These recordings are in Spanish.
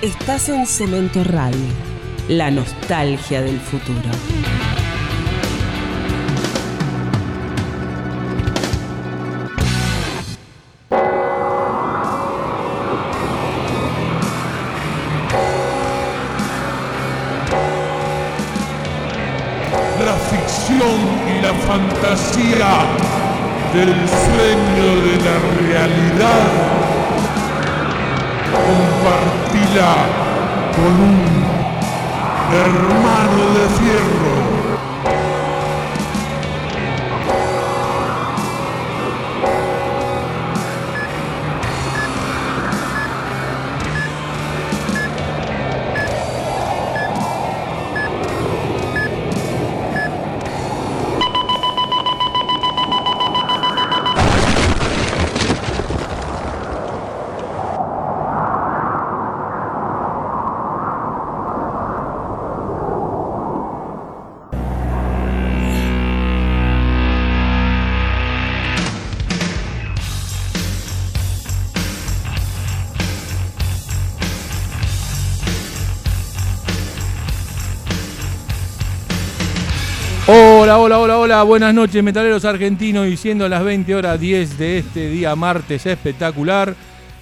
Estás en Cemento Radio, la nostalgia del futuro. La ficción y la fantasía del sueño de la realidad con un hermano de fierro. Hola, buenas noches metaleros argentinos y siendo las 20 horas 10 de este día martes espectacular,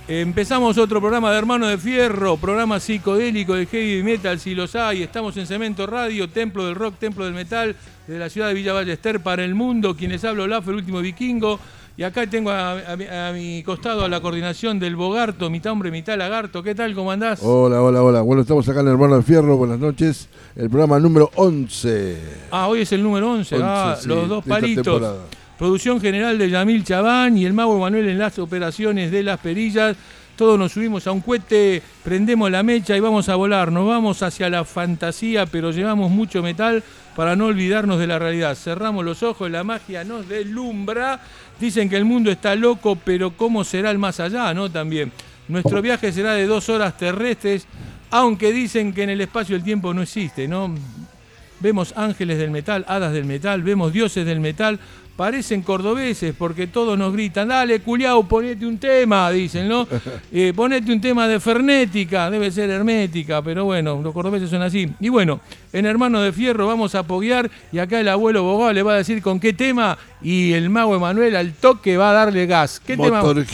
empezamos otro programa de Hermano de Fierro, programa psicodélico de heavy metal si los hay, estamos en Cemento Radio, Templo del Rock, Templo del Metal, de la ciudad de Villa Ballester para el mundo, quienes hablo Olaf, el último vikingo, y acá tengo a, a mi- a mi costado a la coordinación del Bogarto, mitad hombre, mitad lagarto, ¿qué tal, cómo andás? Hola, hola, hola. Bueno, estamos acá en Hermano de Fierro, buenas noches. El programa número 11. Ah, hoy es el número 11, 11, ah, sí, los dos palitos. temporada. Producción general de Yamil Chabán y el mago Manuel en las operaciones de las perillas. Todos nos subimos a un cohete, prendemos la mecha y vamos a volar. Nos vamos hacia la fantasía, pero llevamos mucho metal para no olvidarnos de la realidad. Cerramos los ojos, la magia nos deslumbra. Dicen que el mundo está loco, pero ¿cómo será el más allá, no? También. Nuestro viaje será de dos horas terrestres, aunque dicen que en el espacio el tiempo no existe, ¿no? Vemos ángeles del metal, hadas del metal, vemos dioses del metal. Parecen cordobeses porque todos nos gritan, dale, culiao, ponete un tema, dicen, ¿no? Eh, ponete un tema de fernética, debe ser hermética, pero bueno, los cordobeses son así. Y bueno, en Hermano de Fierro vamos a poguear y acá el abuelo Bogado le va a decir con qué tema y el mago Emanuel al toque va a darle gas. ¿Qué tema? Motor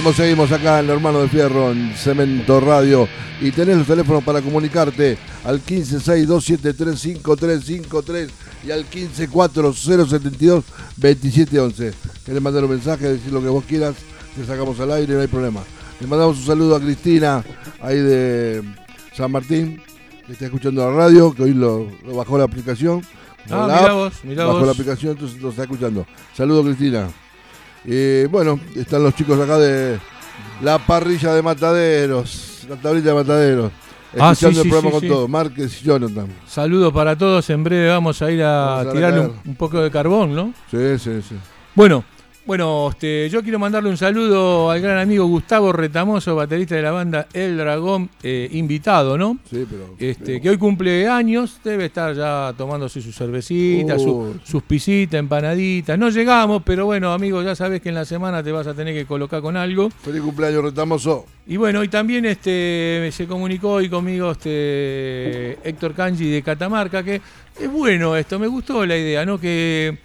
seguimos, seguimos acá en el Hermano de Fierro, en Cemento Radio. Y tenés los teléfonos para comunicarte al 1562735353 y al 1540722711. ¿Querés mandar un mensaje, decir lo que vos quieras? Te sacamos al aire, no hay problema. Le mandamos un saludo a Cristina, ahí de San Martín, que está escuchando la radio, que hoy lo, lo bajó la aplicación. Ah, mirá vos, mirá bajó vos. la aplicación, entonces lo está escuchando. Saludos, Cristina. Eh, bueno, están los chicos acá de la parrilla de mataderos, la tablita de mataderos. Ah, Escuchando sí, el programa sí, con sí. todos, Márquez y Jonathan. Saludos para todos. En breve vamos a ir a a un, arrancar. un poco de carbón, ¿no? Sí, sí, sí. Bueno, bueno, este, yo quiero mandarle un saludo al gran amigo Gustavo Retamoso, baterista de la banda El Dragón, eh, invitado, ¿no? Sí, pero. Este, que hoy cumple años, debe estar ya tomándose su cervecita, su- sus pisitas, empanaditas. No llegamos, pero bueno, amigo, ya sabes que en la semana te vas a tener que colocar con algo. Feliz cumpleaños, Retamoso. Y bueno, y también este, se comunicó hoy conmigo este, Héctor Cangi de Catamarca, que es bueno esto, me gustó la idea, ¿no? Que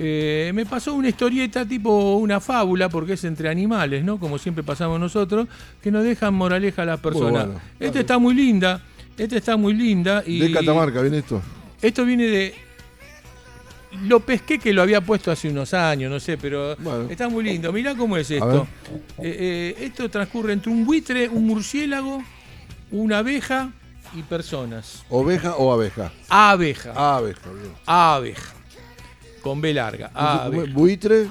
eh, me pasó una historieta tipo una fábula, porque es entre animales, ¿no? Como siempre pasamos nosotros, que nos dejan moraleja a las personas. bueno, Esta está muy linda, esta está muy linda. Y De Catamarca, ¿viene esto? Esto viene de... Lo pesqué que lo había puesto hace unos años, no sé, pero Bueno. está muy lindo. Mirá cómo es esto. Eh, eh, esto transcurre entre un buitre, un murciélago, una abeja y personas. ¿Oveja o abeja? Abeja. Abeja, bien. Abeja. Con B larga. abeja. Buitre,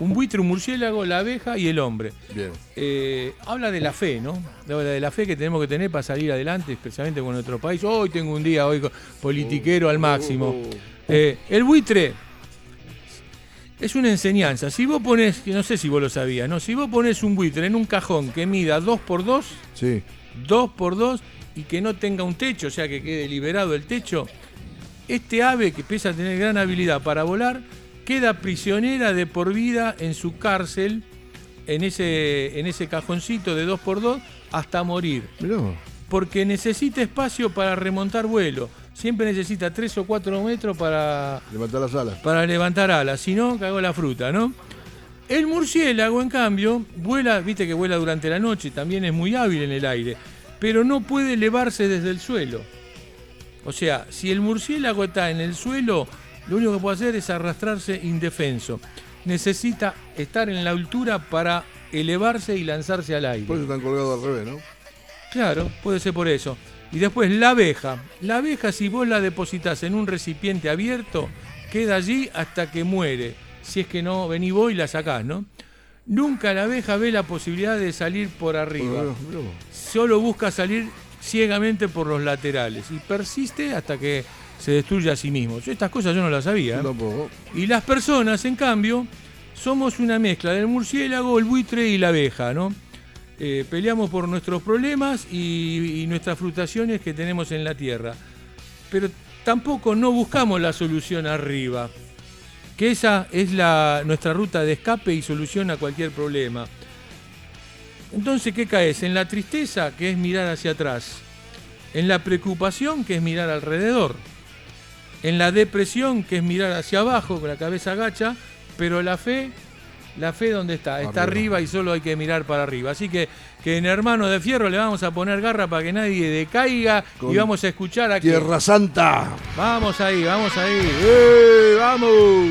Un buitre, un murciélago, la abeja y el hombre. bien. Eh, habla de la fe, ¿no? Habla de la fe que tenemos que tener para salir adelante, especialmente con nuestro país. Hoy tengo un día, hoy politiquero al máximo. Eh, el buitre es una enseñanza. Si vos pones, que no sé si vos lo sabías, ¿no? Si vos pones un buitre en un cajón que mida 2 por 2 Sí. 2 por 2 y que no tenga un techo, o sea que quede liberado el techo, este ave que pese a tener gran habilidad para volar, queda prisionera de por vida en su cárcel, en ese, en ese cajoncito de 2 por 2 hasta morir. Mirá. Porque necesita espacio para remontar vuelo. Siempre necesita 3 o 4 metros para, Levantar las alas. para levantar alas, si no, cagó la fruta, ¿no? El murciélago, en cambio, vuela, viste que vuela durante la noche, también es muy hábil en el aire, pero no puede elevarse desde el suelo. O sea, si el murciélago está en el suelo, lo único que puede hacer es arrastrarse indefenso. Necesita estar en la altura para elevarse y lanzarse al aire. Por eso están colgados al revés, ¿no? Claro, puede ser por eso. Y después la abeja. La abeja, si vos la depositas en un recipiente abierto, queda allí hasta que muere. Si es que no, vení vos y la sacás, ¿no? Nunca la abeja ve la posibilidad de salir por arriba. Solo busca salir ciegamente por los laterales y persiste hasta que se destruye a sí mismo. Yo estas cosas yo no las sabía. Y las personas, en cambio, somos una mezcla del murciélago, el buitre y la abeja, ¿no? Eh, peleamos por nuestros problemas y, y nuestras frustraciones que tenemos en la tierra. Pero tampoco no buscamos la solución arriba, que esa es la, nuestra ruta de escape y solución a cualquier problema. Entonces, ¿qué caes? En la tristeza, que es mirar hacia atrás. En la preocupación, que es mirar alrededor. En la depresión, que es mirar hacia abajo, con la cabeza agacha. Pero la fe, la fe ¿dónde está? Está Arriba. arriba y solo hay que mirar para arriba. Así que, que en Hermano de Fierro le vamos a poner garra para que nadie decaiga y Con vamos a escuchar a que... Tierra Santa. Vamos ahí, vamos ahí. ¡Eh, ¡Vamos!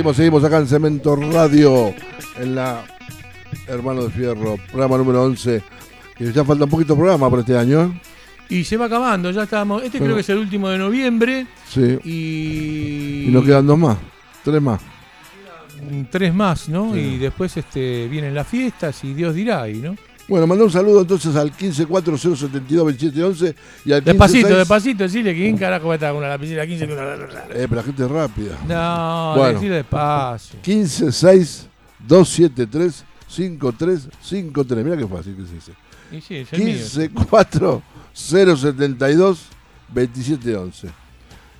Seguimos, seguimos acá en Cemento Radio, en la Hermano de Fierro, programa número 11. Que ya falta un poquito programa para este año. ¿eh? Y se va acabando, ya estamos. Este Pero- creo que es el último de noviembre. Sí. Y, Y nos quedan dos más, tres más. tres más, ¿no? Sí. Y después este, vienen las fiestas y Dios dirá ahí, ¿no? Bueno, mandá un saludo entonces al 1540722711 y al 156... Despacito, despacito, decirle que carajo va a estar con una lapicera 15 con una- Eh, pero la gente es rápida. No, Bueno. decirle despacio. 1562735353. Mira qué fácil que es ese. Y sí, es el mío. 1540722711.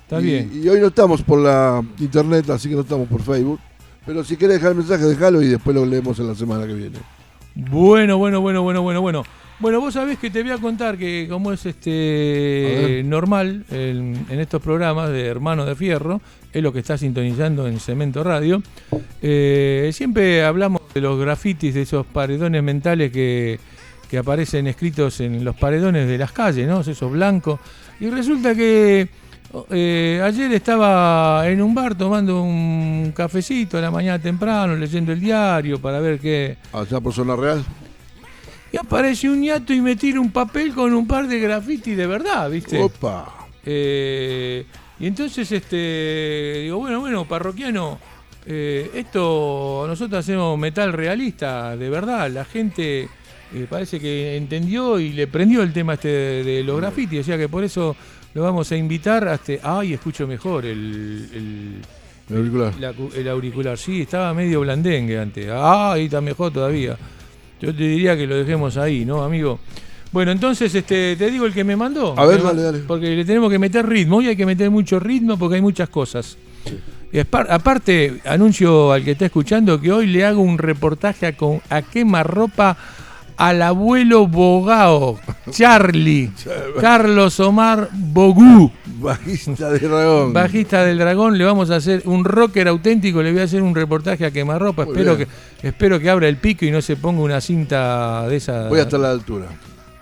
Está y, bien. Y hoy no estamos por la internet, así que no estamos por Facebook. Pero si querés dejar el mensaje, déjalo y después lo leemos en la semana que viene. Bueno, bueno, bueno, bueno, bueno, bueno. Bueno, vos sabés que te voy a contar que como es este normal en, en estos programas de Hermanos de Fierro, es lo que está sintonizando en Cemento Radio, eh, siempre hablamos de los grafitis, de esos paredones mentales que, que aparecen escritos en los paredones de las calles, ¿no? Esos blancos. Y resulta que eh, ayer estaba en un bar tomando un cafecito a la mañana temprano, leyendo el diario para ver qué... Allá por Zona Real. Y aparece un ñato y me tira un papel con un par de graffiti de verdad, ¿viste? Opa. Eh, y entonces, este, digo, bueno, bueno, parroquiano, Eh, esto, nosotros hacemos metal realista, de verdad. La gente eh, parece que entendió y le prendió el tema este de, de los grafitis. O sea que por eso lo vamos a invitar hasta. Ay, escucho mejor el, el- El auricular. la cu- el auricular. Sí, estaba medio blandengue antes. Ah, ahí está mejor todavía. Yo te diría que lo dejemos ahí, ¿no, amigo? Bueno, entonces este, te digo el que me mandó. A ver, dale, dale. Porque le tenemos que meter ritmo. Hoy hay que meter mucho ritmo porque hay muchas cosas. Y aparte, anuncio al que está escuchando que hoy le hago un reportaje a, con, a quemarropa al abuelo Bogao, Charlie, Carlos Omar Bogú. Bajista de dragón. Bajista del Dragón, le vamos a hacer un rocker auténtico, le voy a hacer un reportaje a quemarropa. Muy Espero que, espero que abra el pico y no se ponga una cinta de esa. Voy hasta la altura.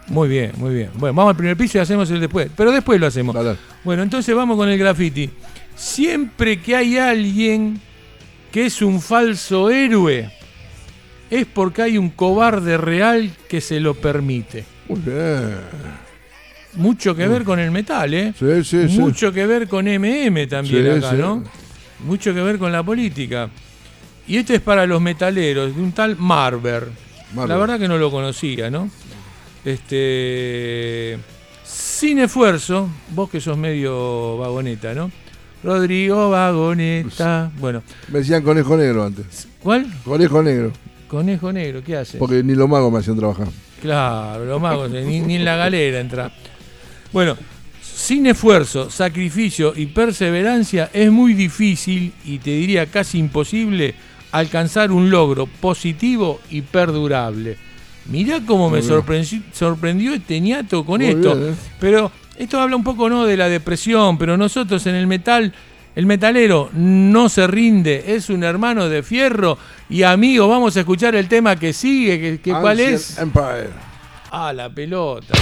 Muy bien, muy bien. Bueno, vamos al primer piso y hacemos el después. Pero después lo hacemos. Bueno, entonces vamos con el graffiti. Siempre que hay alguien que es un falso héroe, es porque hay un cobarde real que se lo permite. Muy bien. Mucho que ver con el metal, ¿eh? Sí, sí, sí. Mucho que ver con MM también Sí, acá, sí. ¿no? Mucho que ver con la política. Y este es para los metaleros, de un tal Marver. Marver. La verdad que no lo conocía, ¿no? Este. Sin esfuerzo, vos que sos medio vagoneta, ¿no? Rodrigo Vagoneta. Bueno, Me decían conejo negro antes. ¿cuál? Conejo negro. Conejo negro, ¿qué hace? Porque ni los magos me hacían trabajar. Claro, los magos, eh, ni, ni en la galera entra. Bueno, sin esfuerzo, sacrificio y perseverancia es muy difícil y te diría casi imposible alcanzar un logro positivo y perdurable. Mirá cómo me Muy sorprendió, sorprendió este ñato con Muy esto. bien, ¿eh? Pero esto habla un poco no de la depresión, pero nosotros en el metal, el metalero no se rinde, es un hermano de fierro. Y amigo, vamos a escuchar el tema que sigue, que, que ¿cuál es? Empire. Ah, la pelota.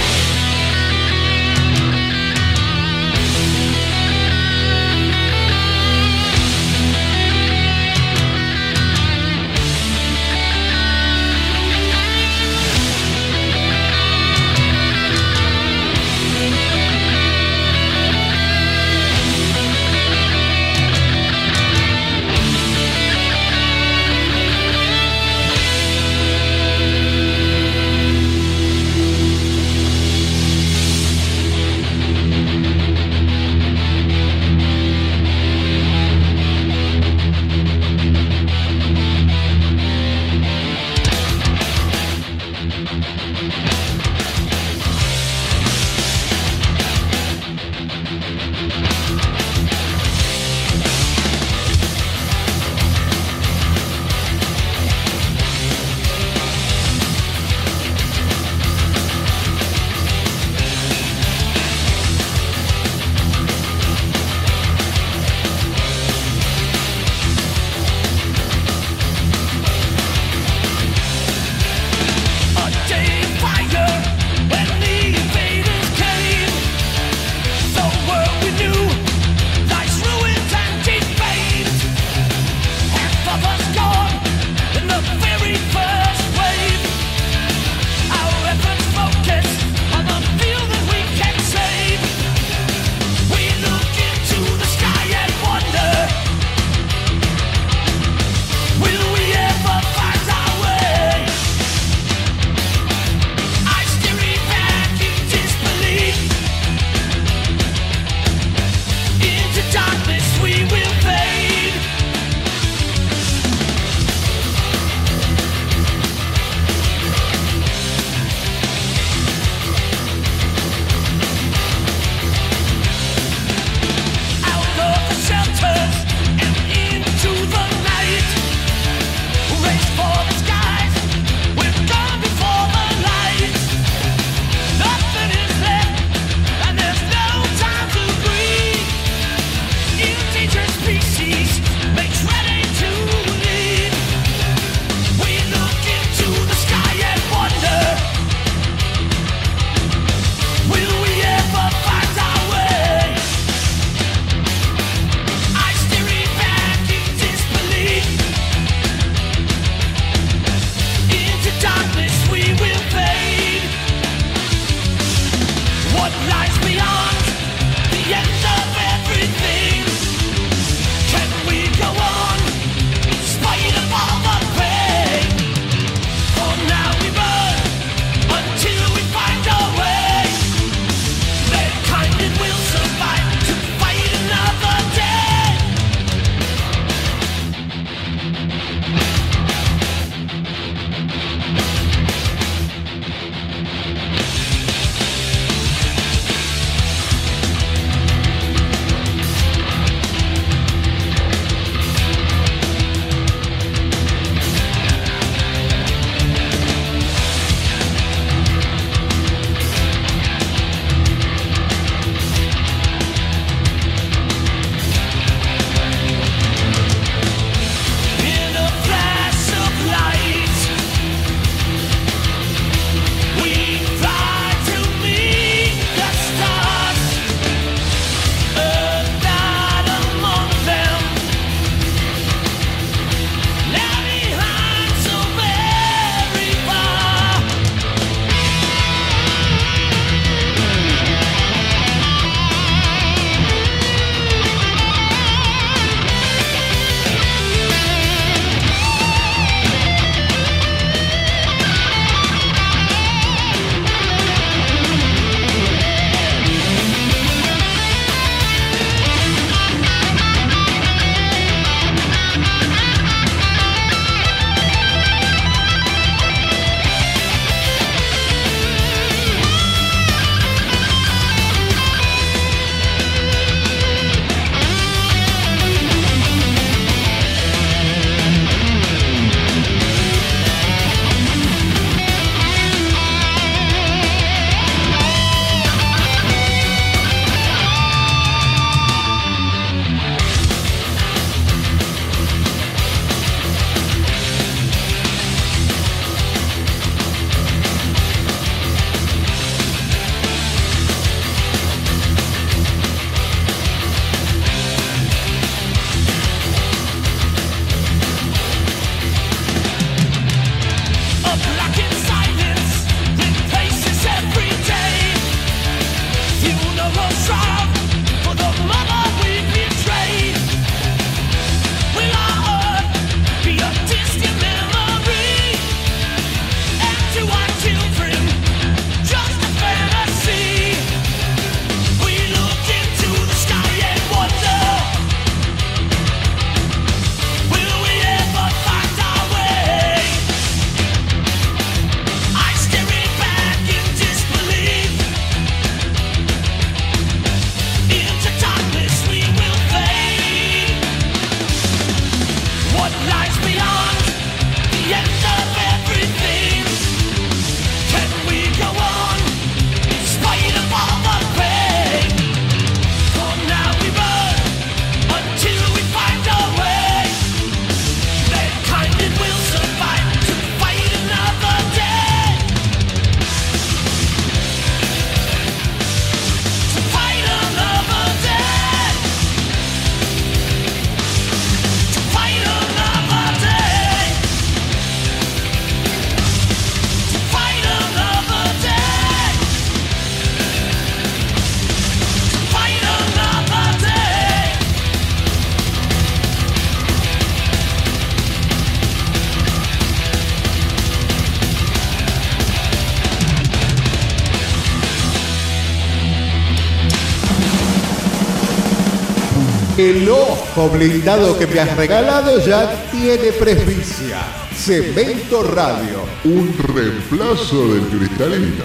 Ojo blindado que me has regalado ya tiene presbicia. Cemento Radio. Un reemplazo del cristalino.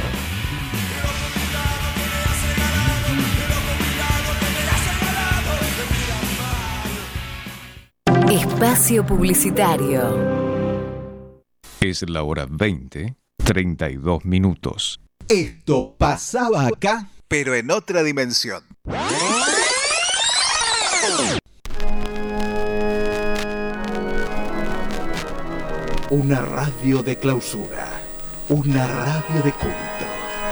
Espacio Publicitario. Es la hora 20, 32 minutos. Esto pasaba acá, pero en otra dimensión. Una radio de clausura, una radio de culto,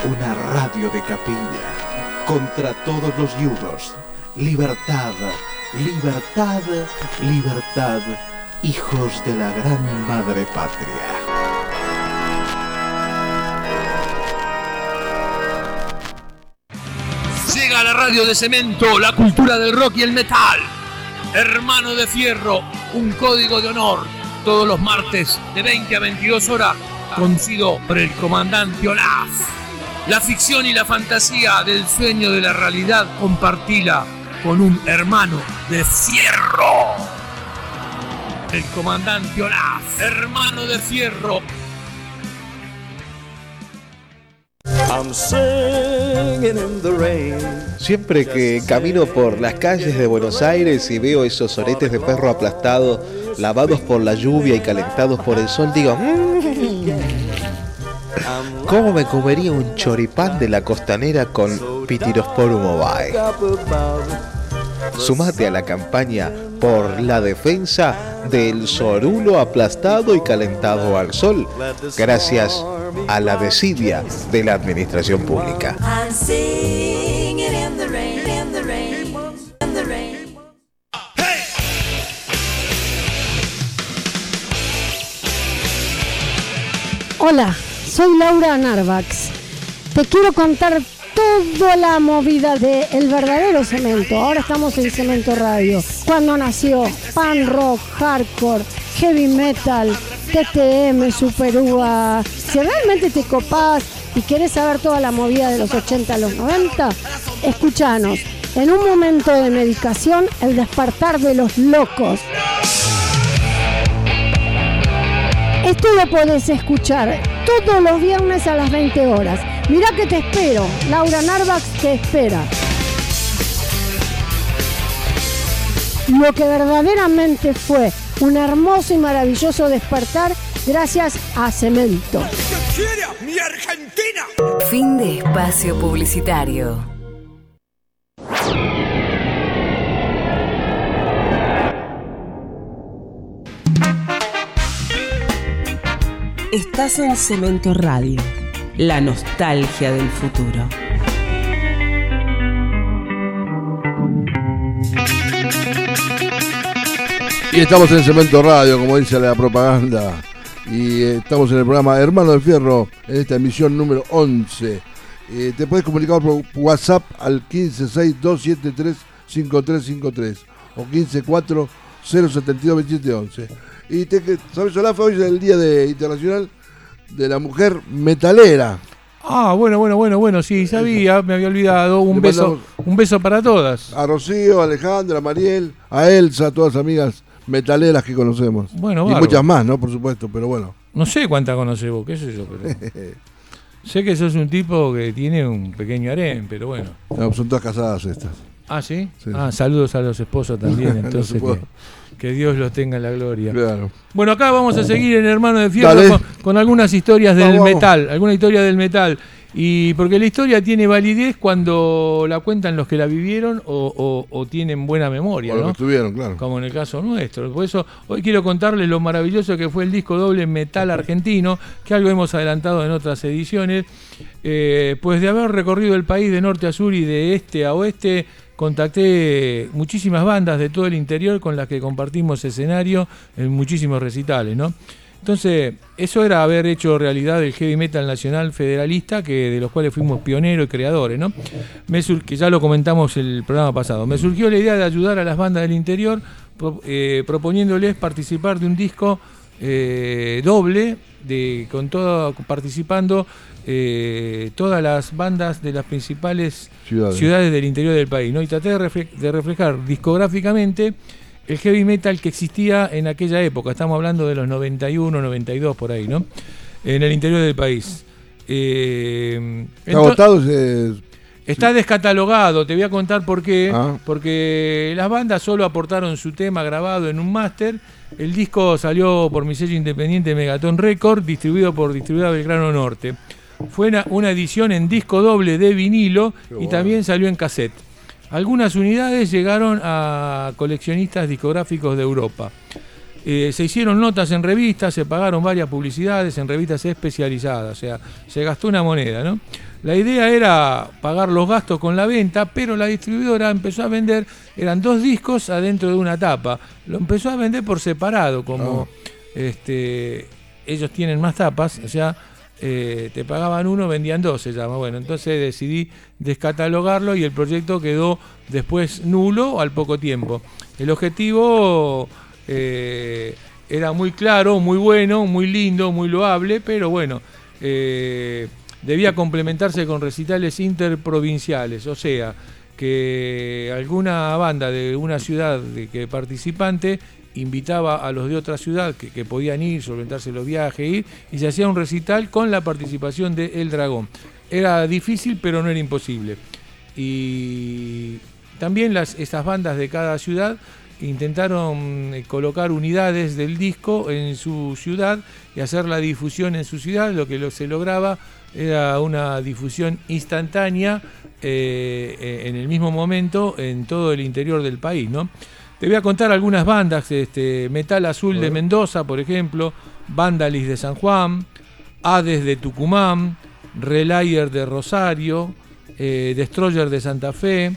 una radio de capilla. Contra todos los yudos, libertad, libertad, libertad, hijos de la gran madre patria. La radio de cemento, la cultura del rock y el metal. Hermano de Fierro, un código de honor. Todos los martes de 20 a 22 horas, conocido por el comandante Olaf. La ficción y la fantasía del sueño de la realidad compartila con un hermano de Fierro. El comandante Olaf, hermano de Fierro, Siempre que camino por las calles de Buenos Aires y veo esos oretes de perro aplastados, lavados por la lluvia y calentados por el sol, digo, "Mm, ¿cómo me comería un choripán de la costanera con Pitirosporum ovae? Sumate a la campaña por la defensa del sorulo aplastado y calentado al sol, gracias a la desidia de la administración pública. Hola, soy Laura Narvax. Te quiero contar toda la movida de El verdadero cemento. Ahora estamos en Cemento Radio. Cuando nació pan rock, hardcore, heavy metal, TTM, Super Uva. Si realmente te copás y querés saber toda la movida de los 80 a los 90, escuchanos. En un momento de medicación, el despertar de los locos. Esto lo podés escuchar todos los viernes a las 20 horas. Mirá que te espero. Laura Narvax te espera. Lo que verdaderamente fue un hermoso y maravilloso despertar gracias a Cemento. ¡Mi Argentina! Fin de espacio publicitario. Estás en Cemento Radio, la nostalgia del futuro. Y estamos en Cemento Radio, como dice la propaganda. Y eh, estamos en el programa Hermano del Fierro, en esta emisión número 11. Eh, te puedes comunicar por WhatsApp al 1562735353 o 154-072-2711. Y te, ¿sabes, Olaf? Hoy es el Día de, Internacional de la Mujer Metalera. Ah, bueno, bueno, bueno, bueno, sí, sabía, me había olvidado. Un beso, un beso para todas. A Rocío, a Alejandra, a Mariel, a Elsa, a todas amigas metaleras que conocemos. Bueno, y bárbaro. muchas más, ¿no? Por supuesto, pero bueno. No sé cuántas conoces vos, qué sé yo, pero. sé que sos un tipo que tiene un pequeño harén, pero bueno. No, son todas casadas estas. Ah, ¿sí? Sí. Ah, saludos a los esposos también, entonces que, que Dios los tenga en la gloria. Claro. Bueno, acá vamos a seguir en Hermano de Fierro con, con algunas historias del Vamos, vamos. metal, alguna historia del metal. Y porque la historia tiene validez cuando la cuentan los que la vivieron o, o- o tienen buena memoria, O ¿no? que estuvieron, claro. Como en el caso nuestro. Por eso hoy quiero contarles lo maravilloso que fue el disco doble metal argentino, que algo hemos adelantado en otras ediciones. Eh, pues de haber recorrido el país de norte a sur y de este a oeste, contacté muchísimas bandas de todo el interior con las que compartimos escenario en muchísimos recitales, ¿no? Entonces, eso era haber hecho realidad el heavy metal nacional federalista, que de los cuales fuimos pioneros y creadores, ¿no? Me sur- que ya lo comentamos el programa pasado. Me surgió la idea de ayudar a las bandas del interior, pro- eh, proponiéndoles participar de un disco eh, doble, de, con todo, participando eh, todas las bandas de las principales Ciudades. ciudades, del interior del país. ¿no? Y traté de, refle- de reflejar discográficamente el heavy metal que existía en aquella época. Estamos hablando de los 91, 92 por ahí, ¿no? En el interior del país. Eh, ¿Está agotado ese- Está descatalogado, te voy a contar por qué. Ah. Porque las bandas solo aportaron su tema grabado en un máster. El disco salió por mi sello independiente Megaton Record, distribuido por Distribuidora Belgrano Norte. Fue una, una edición en disco doble de vinilo y también salió en cassette. Algunas unidades llegaron a coleccionistas discográficos de Europa. Eh, se hicieron notas en revistas, se pagaron varias publicidades en revistas especializadas, o sea, se gastó una moneda, ¿no? La idea era pagar los gastos con la venta, pero la distribuidora empezó a vender, eran dos discos adentro de una tapa, lo empezó a vender por separado, como este, ellos tienen más tapas, o sea, eh, te pagaban uno, vendían dos, se llama. Bueno, entonces decidí descatalogarlo y el proyecto quedó después nulo al poco tiempo. El objetivo eh, era muy claro, muy bueno, muy lindo, muy loable, pero bueno, eh, debía complementarse con recitales interprovinciales, o sea, que alguna banda de una ciudad que participante invitaba a los de otra ciudad que, podían ir, solventarse los viajes, ir, y se hacía un recital con la participación de El Dragón. Era difícil, pero no era imposible. Y también las, estas bandas de cada ciudad intentaron eh, colocar unidades del disco en su ciudad y hacer la difusión en su ciudad. Lo que se lograba era una difusión instantánea eh, eh, en el mismo momento en todo el interior del país. ¿no? Te voy a contar algunas bandas, este, Metal Azul de Mendoza, por ejemplo, Vandalis de San Juan, Hades de Tucumán, Relayer de Rosario, eh, Destroyer de Santa Fe,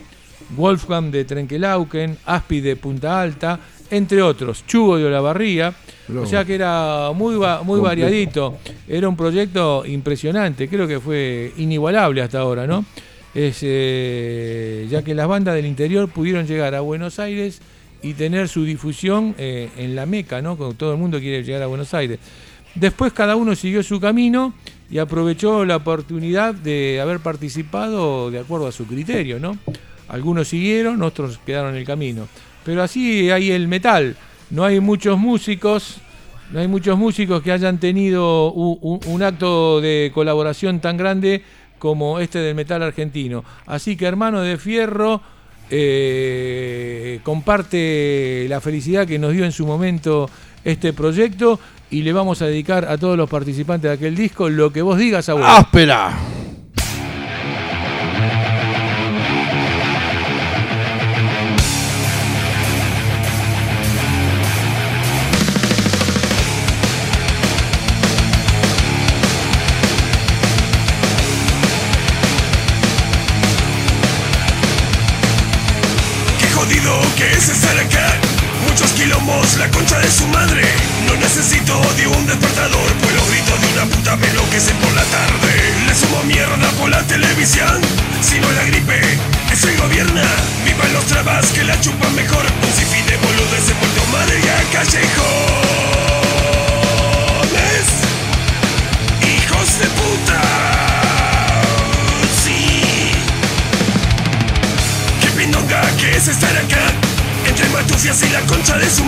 Wolfgang de Trenquelauquen, Aspi de Punta Alta, entre otros, Chugo de Olavarría. O sea que era muy, va- muy variadito. Era un proyecto impresionante, creo que fue inigualable hasta ahora, ¿no? Es, eh, ya que las bandas del interior pudieron llegar a Buenos Aires y tener su difusión eh, en la Meca, ¿no? Como todo el mundo quiere llegar a Buenos Aires. Después cada uno siguió su camino y aprovechó la oportunidad de haber participado de acuerdo a su criterio, ¿no? Algunos siguieron, otros quedaron en el camino. Pero así hay el metal. No hay muchos músicos, no hay muchos músicos que hayan tenido u- u- un acto de colaboración tan grande como este del metal argentino. Así que hermano de Fierro eh, comparte la felicidad que nos dio en su momento este proyecto y le vamos a dedicar a todos los participantes de aquel disco lo que vos digas, abuelo. ¡Áspera! La concha de su madre. No necesito de un despertador, pues los gritos de una puta me enloquecen por la tarde. Le sumo mierda por la televisión. Si no la gripe, eso gobierna. Vivan los trabas que la chupan mejor. Un sinfín de boludes en Puerto Madre y a callejones. Hijos de puta. Sí. Qué pindonga que es estar acá Entre matufias y la concha de su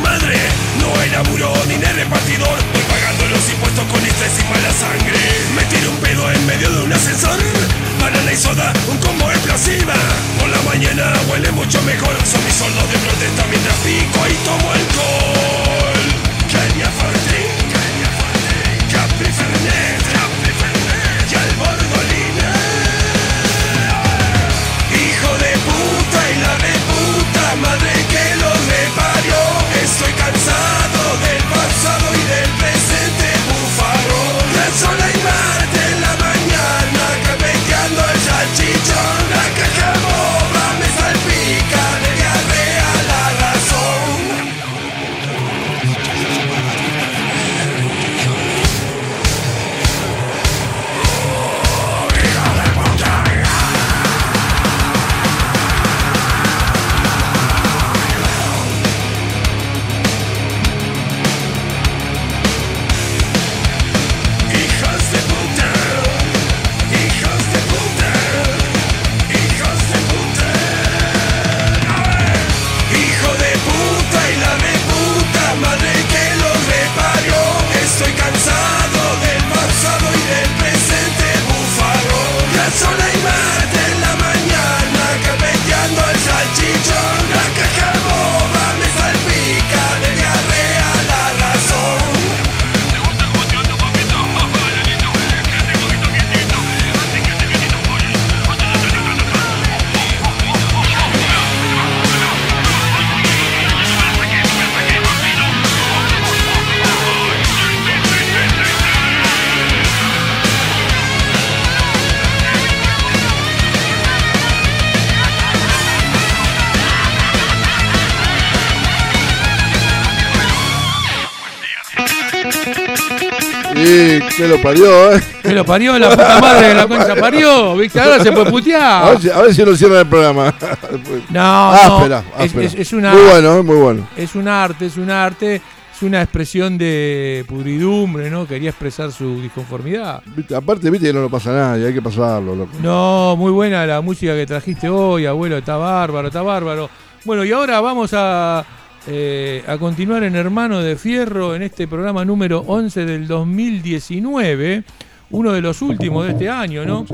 lo parió, ¿eh? Que lo parió la puta madre de la concha parió, ¿viste? Ahora se puede A putear. ver si, a ver si nos cierran el programa. No, áspera, no, es, áspera. es- es una, Muy bueno, ¿eh? muy bueno. es un arte, es un arte, es una expresión de pudridumbre, ¿no? Quería expresar su disconformidad. Viste, Aparte, viste que no lo pasa nada y hay que pasarlo, loco. No, muy buena la música que trajiste hoy, abuelo, está bárbaro, está bárbaro. Bueno, y ahora vamos a, eh, a continuar en Hermano de Fierro en este programa número 11 del 2019, uno de los últimos de este año, ¿no?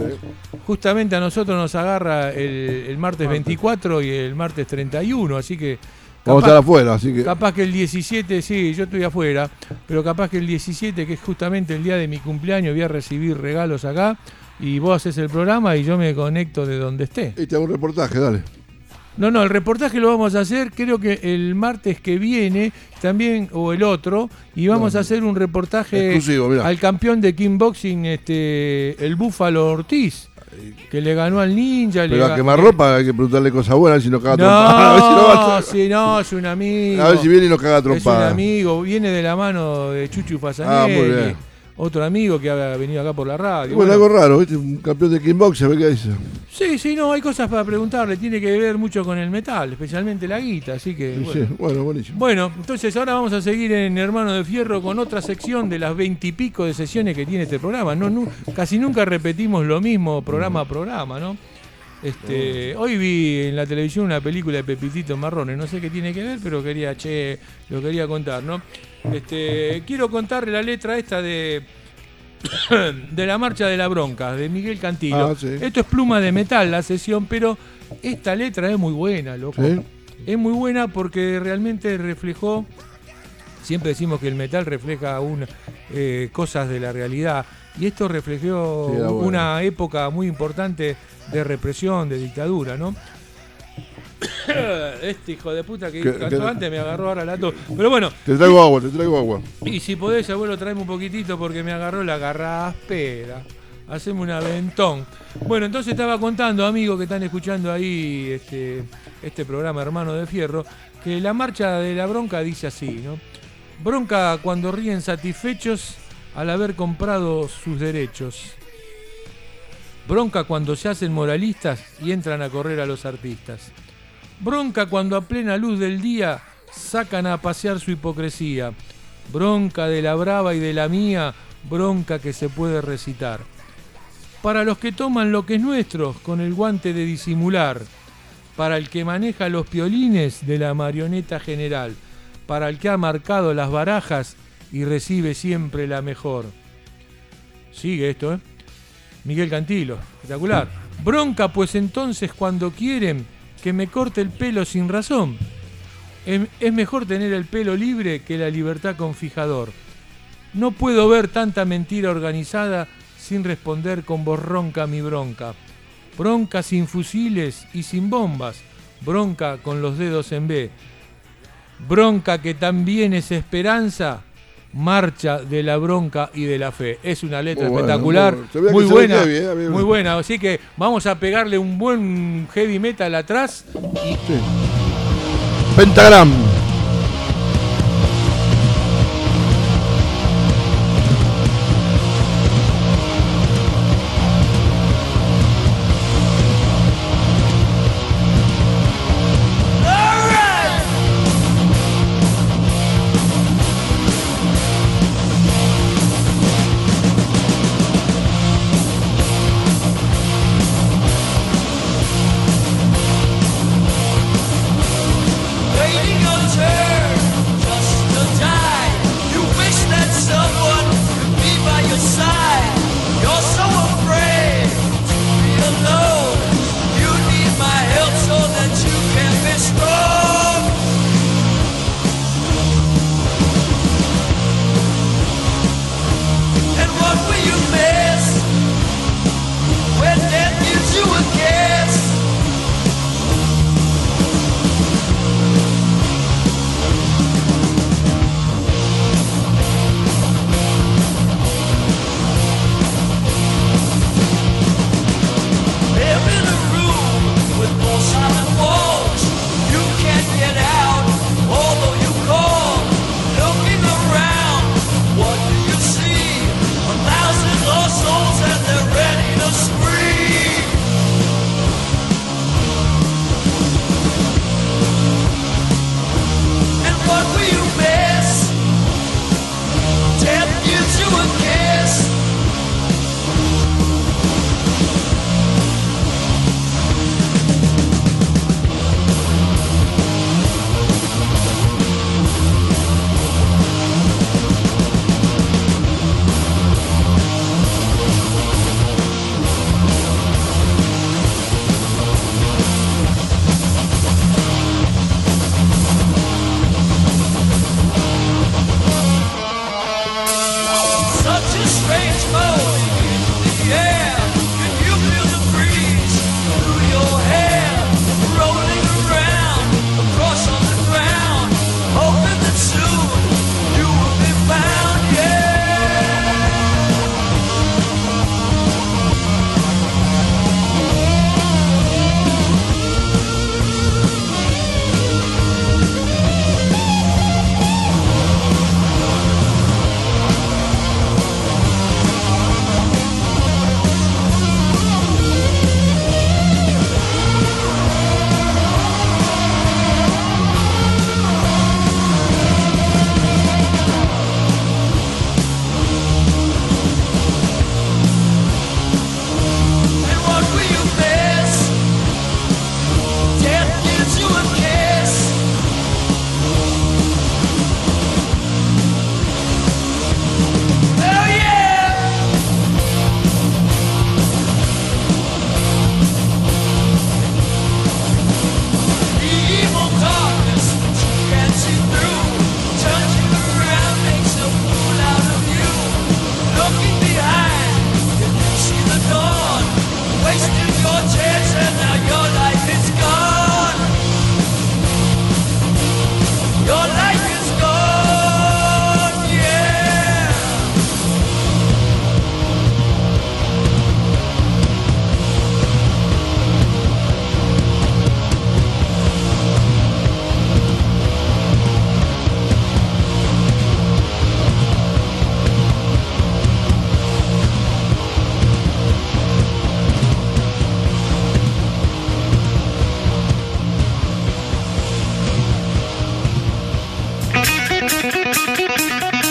Justamente a nosotros nos agarra el, el martes 24 y el martes 31, así que... Vamos a estar afuera, así que. Capaz que el 17, sí, yo estoy afuera, pero capaz que el 17, que es justamente el día de mi cumpleaños, voy a recibir regalos acá y vos haces el programa y yo me conecto de donde esté. Y te hago un reportaje, dale. No, no, el reportaje lo vamos a hacer creo que el martes que viene también, o el otro, y vamos a hacer un reportaje al campeón de kickboxing, este, el Búfalo Ortiz, que le ganó al ninja. le Pero a ga- quemarropa hay que preguntarle cosas buenas, a ver si nos caga trompada. A ver si no va No, a- sí, no, es un amigo. A ver si viene y nos caga Es un trompada. amigo, viene de la mano de Chuchu Fasanelli. Ah, muy bien. Otro amigo que ha venido acá por la radio. Bueno, Bueno, algo raro, ¿viste? Un campeón de kickbox, a ver qué dice. Sí, sí, no, hay cosas para preguntarle. Tiene que ver mucho con el metal, especialmente la guita, así que. Sí, bueno. sí, bueno, buenísimo. Bueno, entonces ahora vamos a seguir en Hermano de Fierro con otra sección de las veintipico de sesiones que tiene este programa. No, casi nunca repetimos lo mismo programa a programa, ¿no? Este, hoy vi en la televisión una película de Pepitito Marrones, no sé qué tiene que ver, pero quería, che, lo quería contar, ¿no? Este, quiero contarle la letra esta de de la marcha de la bronca, de Miguel Cantillo. Ah, sí. Esto es pluma de metal la sesión, pero esta letra es muy buena, loco. ¿Sí? Es muy buena porque realmente reflejó, siempre decimos que el metal refleja una, eh, cosas de la realidad, y esto reflejó Sí, una época muy importante de represión, de dictadura, ¿no? Este hijo de puta que cantó antes me agarró ahora la tos. Pero bueno, Te traigo agua, te traigo agua. y si podés, abuelo, traeme un poquitito porque me agarró la garraspera. Haceme un aventón. Bueno, entonces estaba contando, amigos que están escuchando ahí este, este programa Hermano de Fierro, que la marcha de la bronca dice así, ¿no? Bronca cuando ríen satisfechos al haber comprado sus derechos. Bronca cuando se hacen moralistas y entran a correr a los artistas. Bronca cuando a plena luz del día sacan a pasear su hipocresía. Bronca de la brava y de la mía, bronca que se puede recitar. Para los que toman lo que es nuestro con el guante de disimular. Para el que maneja los piolines de la marioneta general. Para el que ha marcado las barajas y recibe siempre la mejor. Sigue esto, ¿eh? Miguel Cantilo, espectacular. Bronca, pues entonces cuando quieren que me corte el pelo sin razón. Es, mejor tener el pelo libre que la libertad con fijador. No puedo ver tanta mentira organizada sin responder con voz ronca mi bronca. Bronca sin fusiles y sin bombas. Bronca con los dedos en B. Bronca que también es esperanza. Marcha de la bronca y de la fe. Es una letra Muy espectacular, muy bueno. Buena, heavy, eh, muy buena. Así que vamos a pegarle un buen heavy metal atrás y Sí. Pentagram.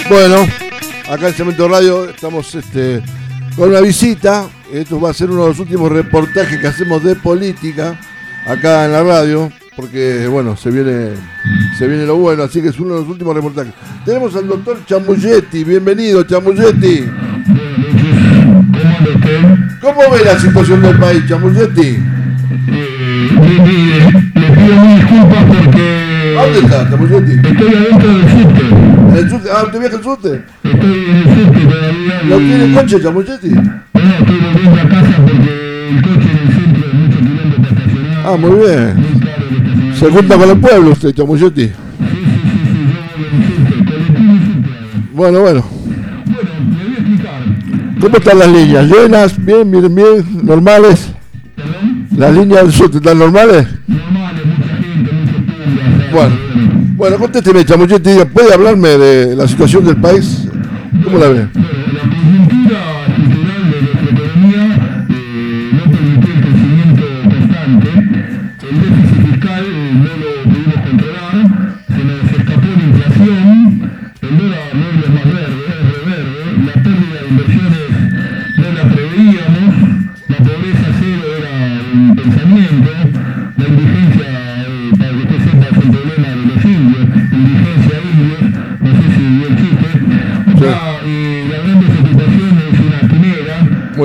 Bueno, acá en Cemento Radio estamos este, con una visita. Esto va a ser uno de los últimos reportajes que hacemos de política acá en la radio, porque bueno, se viene, se viene lo bueno, así que es uno de los últimos reportajes. Tenemos al doctor Chamulletti, bienvenido Chamulletti. ¿Cómo ve la situación del país, Chamulletti? Le pido disculpas porque ¿Dónde está, Chamulletti? estoy adentro del subte. ¿En el subte? Ah, ¿usted viaja al subte? Estoy en el subte todavía. ¿No tiene coche, Chamulletti? No, estoy volviendo a casa porque el coche en el centro es mucho kilómetros para estacionar. Ah, muy bien. Muy caro el estacionamiento. Se junta con el pueblo usted, Chamulletti. Sí, sí, sí, sí, yo en el subte. Bueno, bueno. Bueno, le voy a explicar. ¿Cómo están las líneas? ¿Llenas? ¿Bien, bien, bien? ¿Normales? ¿Perdón? ¿Las líneas del subte están normales? Normales, mucha gente, mucho público. Bueno, bueno, contésteme, Chamuchetti, diga, ¿puede hablarme de la situación del país? ¿Cómo la ve?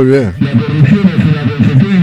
Muy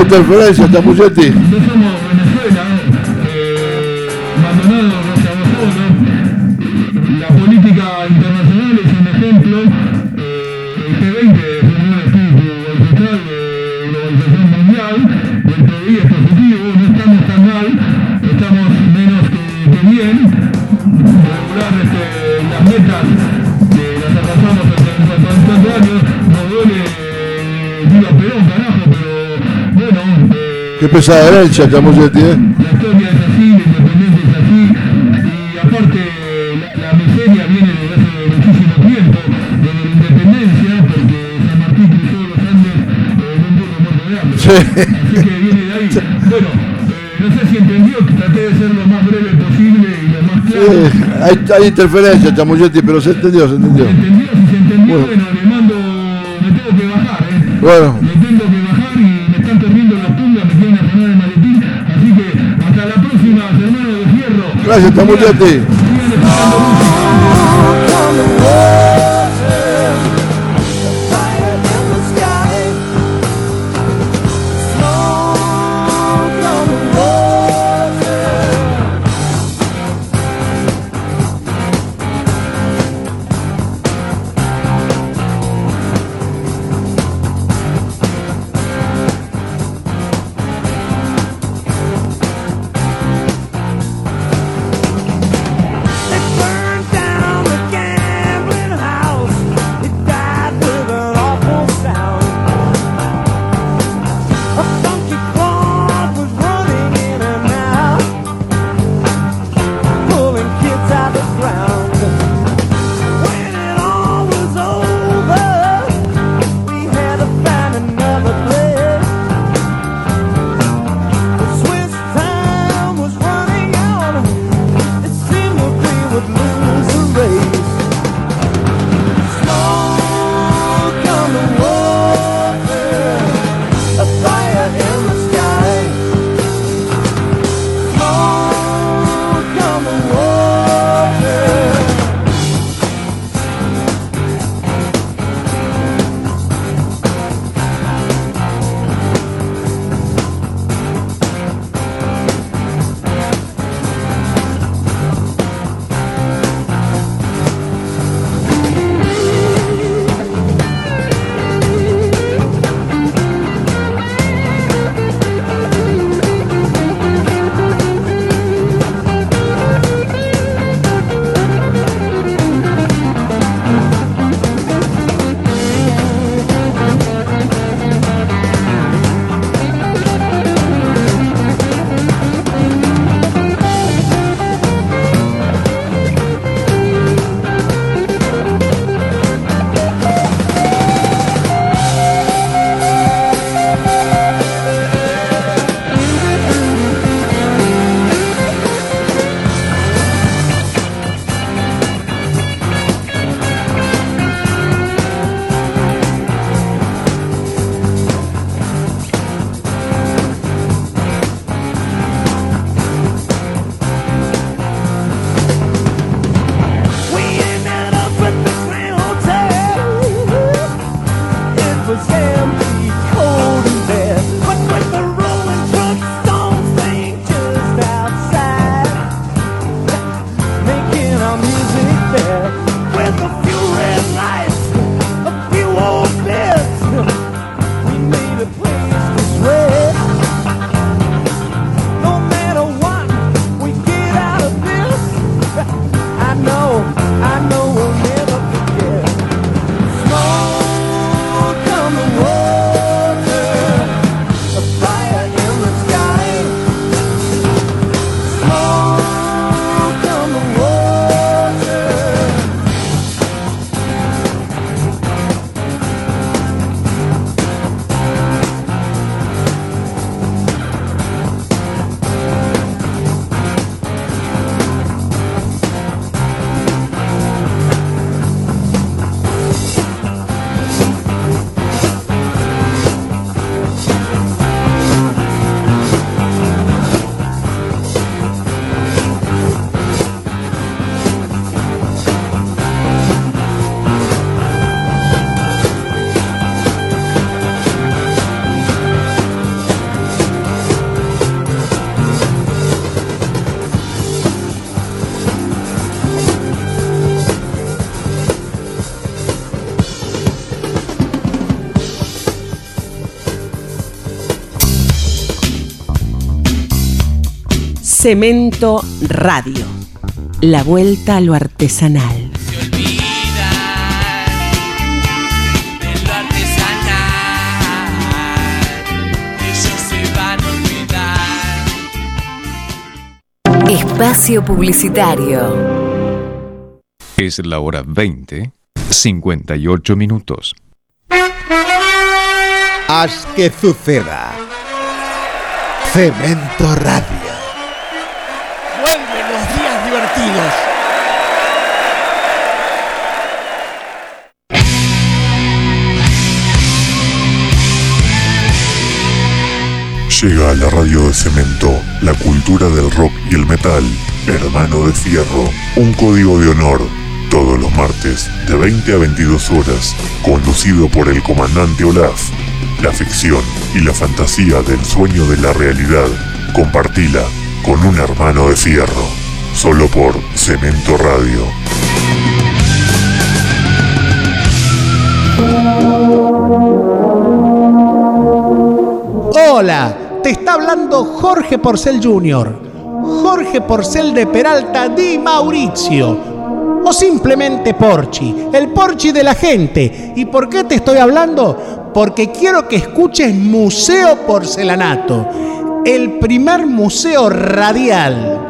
interferencia, Chamuchetti. No pesada herencia, Chamuchetti, ¿eh? la historia es así, la independencia es así, y aparte la, la miseria viene desde hace muchísimo tiempo, desde la independencia, porque San Martín cruzó los Andes en un burro muerto de hambre. Sí. Así que viene de ahí. Bueno, eh, no sé si entendió, traté de ser lo más breve posible y lo más claro. Sí, hay, hay interferencia, Chamuchetti, pero se entendió, se entendió. ¿Se entendió? Si se entendió, Bueno. bueno, le mando, me tengo que bajar, ¿eh? Bueno, Me tengo que gracias, Chamuchetti. Sigan Cemento Radio. La vuelta a lo artesanal. de lo artesanal. Ellos se van a olvidar. Espacio Publicitario. Es la hora 20, 58 minutos. Haz que suceda. Cemento Radio. Llega a la radio de cemento la cultura del rock y el metal. Hermano de Fierro, un código de honor. Todos los martes, de 20 a 22 horas, conducido por el comandante Olaf. La ficción y la fantasía del sueño de la realidad. Compartila con un hermano de fierro. Solo por Cemento Radio. Hola, te está hablando Jorge Porcel Jr. Jorge Porcel de Peralta Di Mauricio. O simplemente Porchi, el Porchi de la gente. ¿Y por qué te estoy hablando? Porque quiero que escuches Museo Porcelanato, el primer museo radial.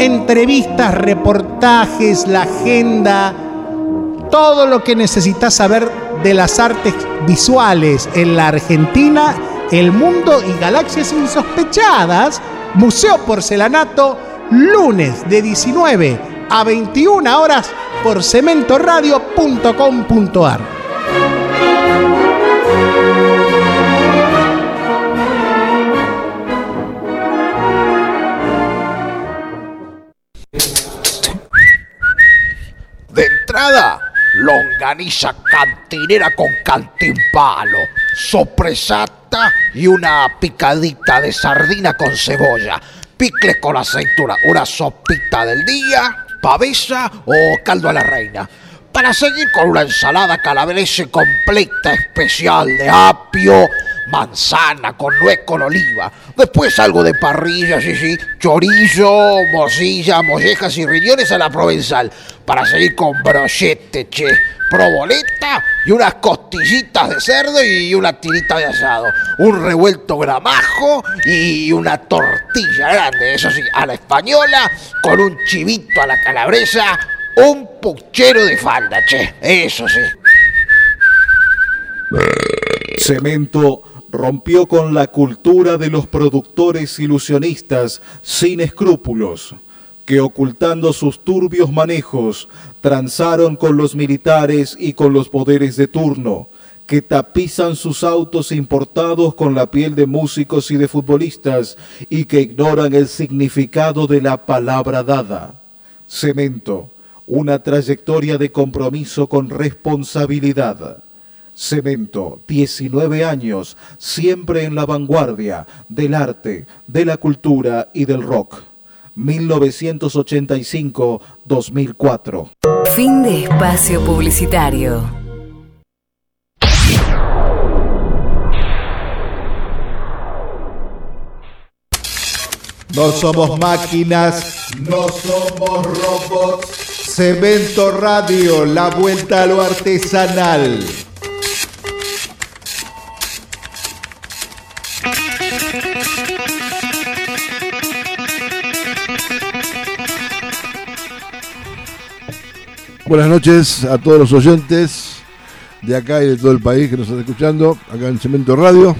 Entrevistas, reportajes, la agenda, todo lo que necesitas saber de las artes visuales en la Argentina, el mundo y galaxias insospechadas. Museo Porcelanato, lunes de 19 a 21 horas por cementoradio.com.ar. Entrada, longaniza cantinera con cantimpalo, sopresata y una picadita de sardina con cebolla, picles con aceituna, una sopita del día, pavesa o caldo a la reina. Para seguir con una ensalada calabrese completa especial de apio, manzana con nuez con oliva. Después algo de parrilla, sí, sí, chorizo, morcilla, mollejas y riñones a la provenzal. Para seguir con brochete, che, proboleta y unas costillitas de cerdo y una tirita de asado. Un revuelto gramajo y una tortilla grande, eso sí, a la española, con un chivito a la calabresa, un puchero de falda, che, eso sí. Cemento rompió con la cultura de los productores ilusionistas sin escrúpulos, que ocultando sus turbios manejos, transaron con los militares y con los poderes de turno, que tapizan sus autos importados con la piel de músicos y de futbolistas y que ignoran el significado de la palabra dada. Cemento, una trayectoria de compromiso con responsabilidad. Cemento, 19 años, siempre en la vanguardia del arte, de la cultura y del rock. 1985-2004. Fin de espacio publicitario. No somos máquinas, no somos robots. Cemento Radio, la vuelta a lo artesanal. Buenas noches a todos los oyentes de acá y de todo el país que nos están escuchando, acá en Cemento Radio.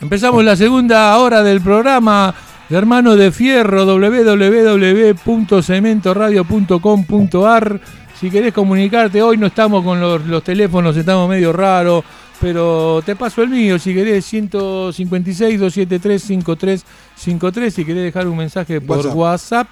Empezamos la segunda hora del programa de Hermano de Fierro, www.cementoradio.com.ar. Si querés comunicarte, hoy no estamos con los, los teléfonos, estamos medio raros, pero te paso el mío, si querés, 156-273-5353, si querés dejar un mensaje por WhatsApp. WhatsApp.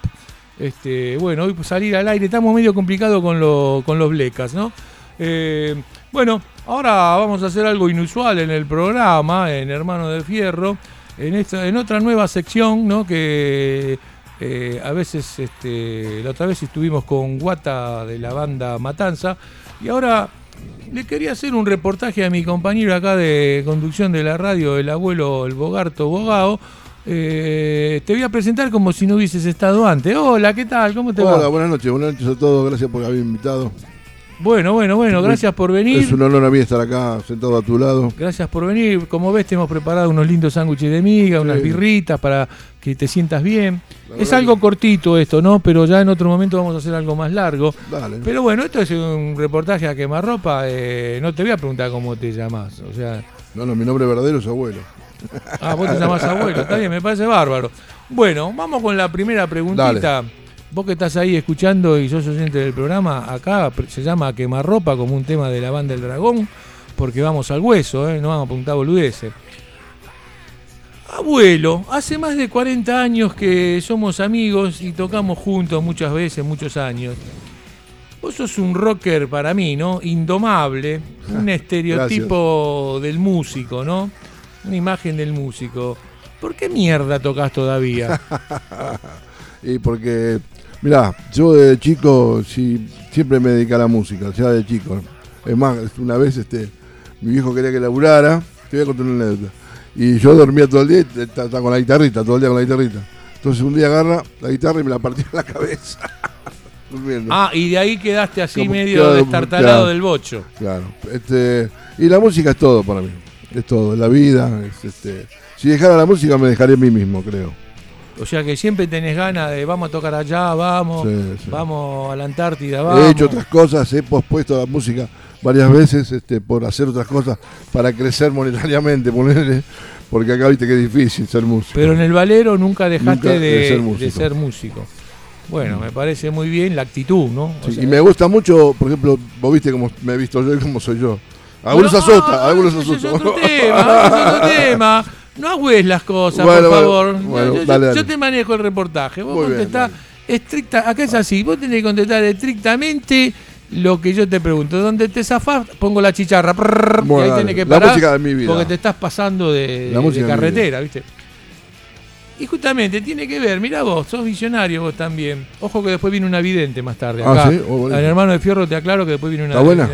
Este, bueno, hoy salir al aire, estamos medio complicados con, lo- con los blecas, ¿no? Eh, bueno, ahora vamos a hacer algo inusual en el programa, en Hermano de Fierro, en, esta, en otra nueva sección, ¿no? Que eh, a veces, este, la otra vez estuvimos con Guata de la banda Matanza, y ahora le quería hacer un reportaje a mi compañero acá de conducción de la radio, el abuelo, el Bogarto Bogao, Eh, te voy a presentar como si no hubieses estado antes. Hola, ¿qué tal? ¿Cómo te Hola, va? buenas noches, buenas noches a todos, gracias por haberme invitado. Bueno, bueno, bueno, gracias por venir. Es un honor a mí estar acá sentado a tu lado. Gracias por venir. Como ves, te hemos preparado unos lindos sándwiches de miga, unas birritas para que te sientas bien. Es algo cortito esto, ¿no? Pero ya en otro momento vamos a hacer algo más largo. Dale. Pero bueno, esto es un reportaje a quemarropa. Eh, no te voy a preguntar cómo te llamas. O sea, No, no, mi nombre verdadero es abuelo. Ah, vos te llamás abuelo. Está bien, me parece bárbaro. Bueno, vamos con la primera preguntita. Vos que estás ahí escuchando y sos oyente del programa, acá se llama Quemarropa como un tema de la banda El Dragón, porque vamos al hueso, ¿eh? no vamos a preguntar boludeces. Abuelo, hace más de 40 años que somos amigos y tocamos juntos muchas veces, muchos años. Vos sos un rocker para mí, ¿no? Indomable, un estereotipo del músico, ¿no? Una imagen del músico. ¿Por qué mierda tocas todavía? y porque, mirá, yo de chico sí, siempre me dediqué a la música, ya de chico. Es más, una vez este, mi viejo quería que laburara, te voy a contar una anécdota. Y yo dormía todo el día y estaba con la guitarrita, todo el día con la guitarrita. Entonces un día agarra la guitarra y me la partió en la cabeza. Ah, y de ahí quedaste así Como- medio claro, destartalado claro. del bocho. Claro. Este, y la música es todo para mí. Es todo, la vida. es, este, si dejara la música me dejaría a mí mismo, creo. O sea que siempre tenés ganas de vamos a tocar allá, vamos, Sí, sí. vamos a la Antártida, vamos. He hecho otras cosas, he pospuesto la música varias veces este, por hacer otras cosas para crecer monetariamente, ponerle, porque acá viste que es difícil ser músico. Pero en el valero nunca dejaste Nunca de, de ser de músico. ser músico. Bueno, me parece muy bien la actitud, ¿no? O Sí, sea, y me gusta mucho, por ejemplo, vos viste cómo me he visto yo y cómo soy yo. Algunos ah, algunos ese asustan. Es otro tema, ese es otro tema. No agües las cosas, Bueno, por bueno, favor. bueno, yo, yo- dale, dale. yo te manejo el reportaje. Vos Muy bien, contestás estricta. Acá es así. Vos tenés que contestar estrictamente lo que yo te pregunto. Donde te zafás, pongo la chicharra. prrr, y ahí dale. tenés que La parar. música de mi vida. Porque te estás pasando de, La carretera, ¿viste? Y justamente tiene que ver, mira vos, sos visionario vos también. Ojo que después viene una vidente más tarde. Ah, Acá. ¿sí? Oh. Al hermano de Fierro te aclaro que después viene una ¿Está buena?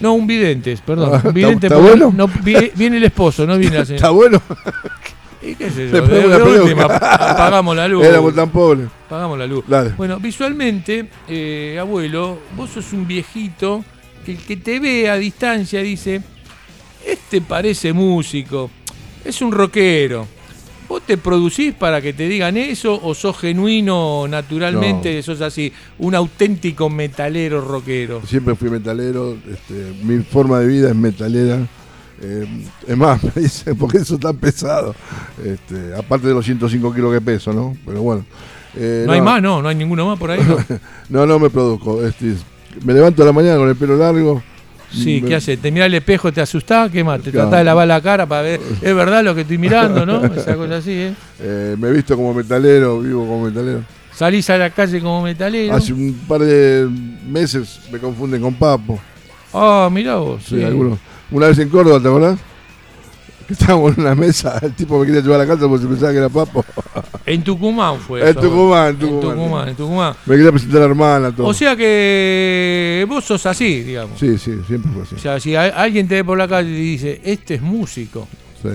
No, un vidente, perdón. Ah, un vidente ¿está- bueno? no- vi- viene el esposo, no viene la señora. Está bueno. ¿Y qué sé yo? De, pongo una de peluca. última, apagamos la luz. Éramos tan pobres. Apagamos la luz. Dale. Bueno, visualmente, eh, abuelo, vos sos un viejito que el que te ve a distancia dice, este parece músico, es un rockero. ¿Vos te producís para que te digan eso o sos genuino naturalmente, sos así, un auténtico metalero rockero? Siempre fui metalero, este, mi forma de vida es metalera. eh, es más, me dicen, ¿por qué eso tan pesado? Este, aparte de los 105 kilos que peso, ¿no? Pero bueno. eh, no, hay más, no, no hay ninguno más por ahí. ¿no? no, no me produzco. Este, me levanto a la mañana con el pelo largo. Sí, me- ¿qué haces? ¿Te mirás al espejo, te asustás? ¿Qué más? ¿Te Claro. tratás de lavar la cara para ver? ¿Es verdad lo que estoy mirando, no? Esa cosa así, ¿eh? Eh, me he visto como metalero, vivo como metalero. Salís a la calle como metalero. Hace un par de meses me confunden con Papo. Ah, mirá vos. Sí, sí. algunos. Una vez en Córdoba, ¿te acordás? Que estábamos en una mesa, el tipo me quería llevar a la casa porque se pensaba que era Papo. En Tucumán fue En eso. Tucumán, en En Tucumán. Tucumán, en Tucumán. Me quería presentar a la hermana, todo. O sea que vos sos así, digamos. sí, sí, siempre fue así. O sea, si a- alguien te ve por la calle y dice, este es músico. Sí.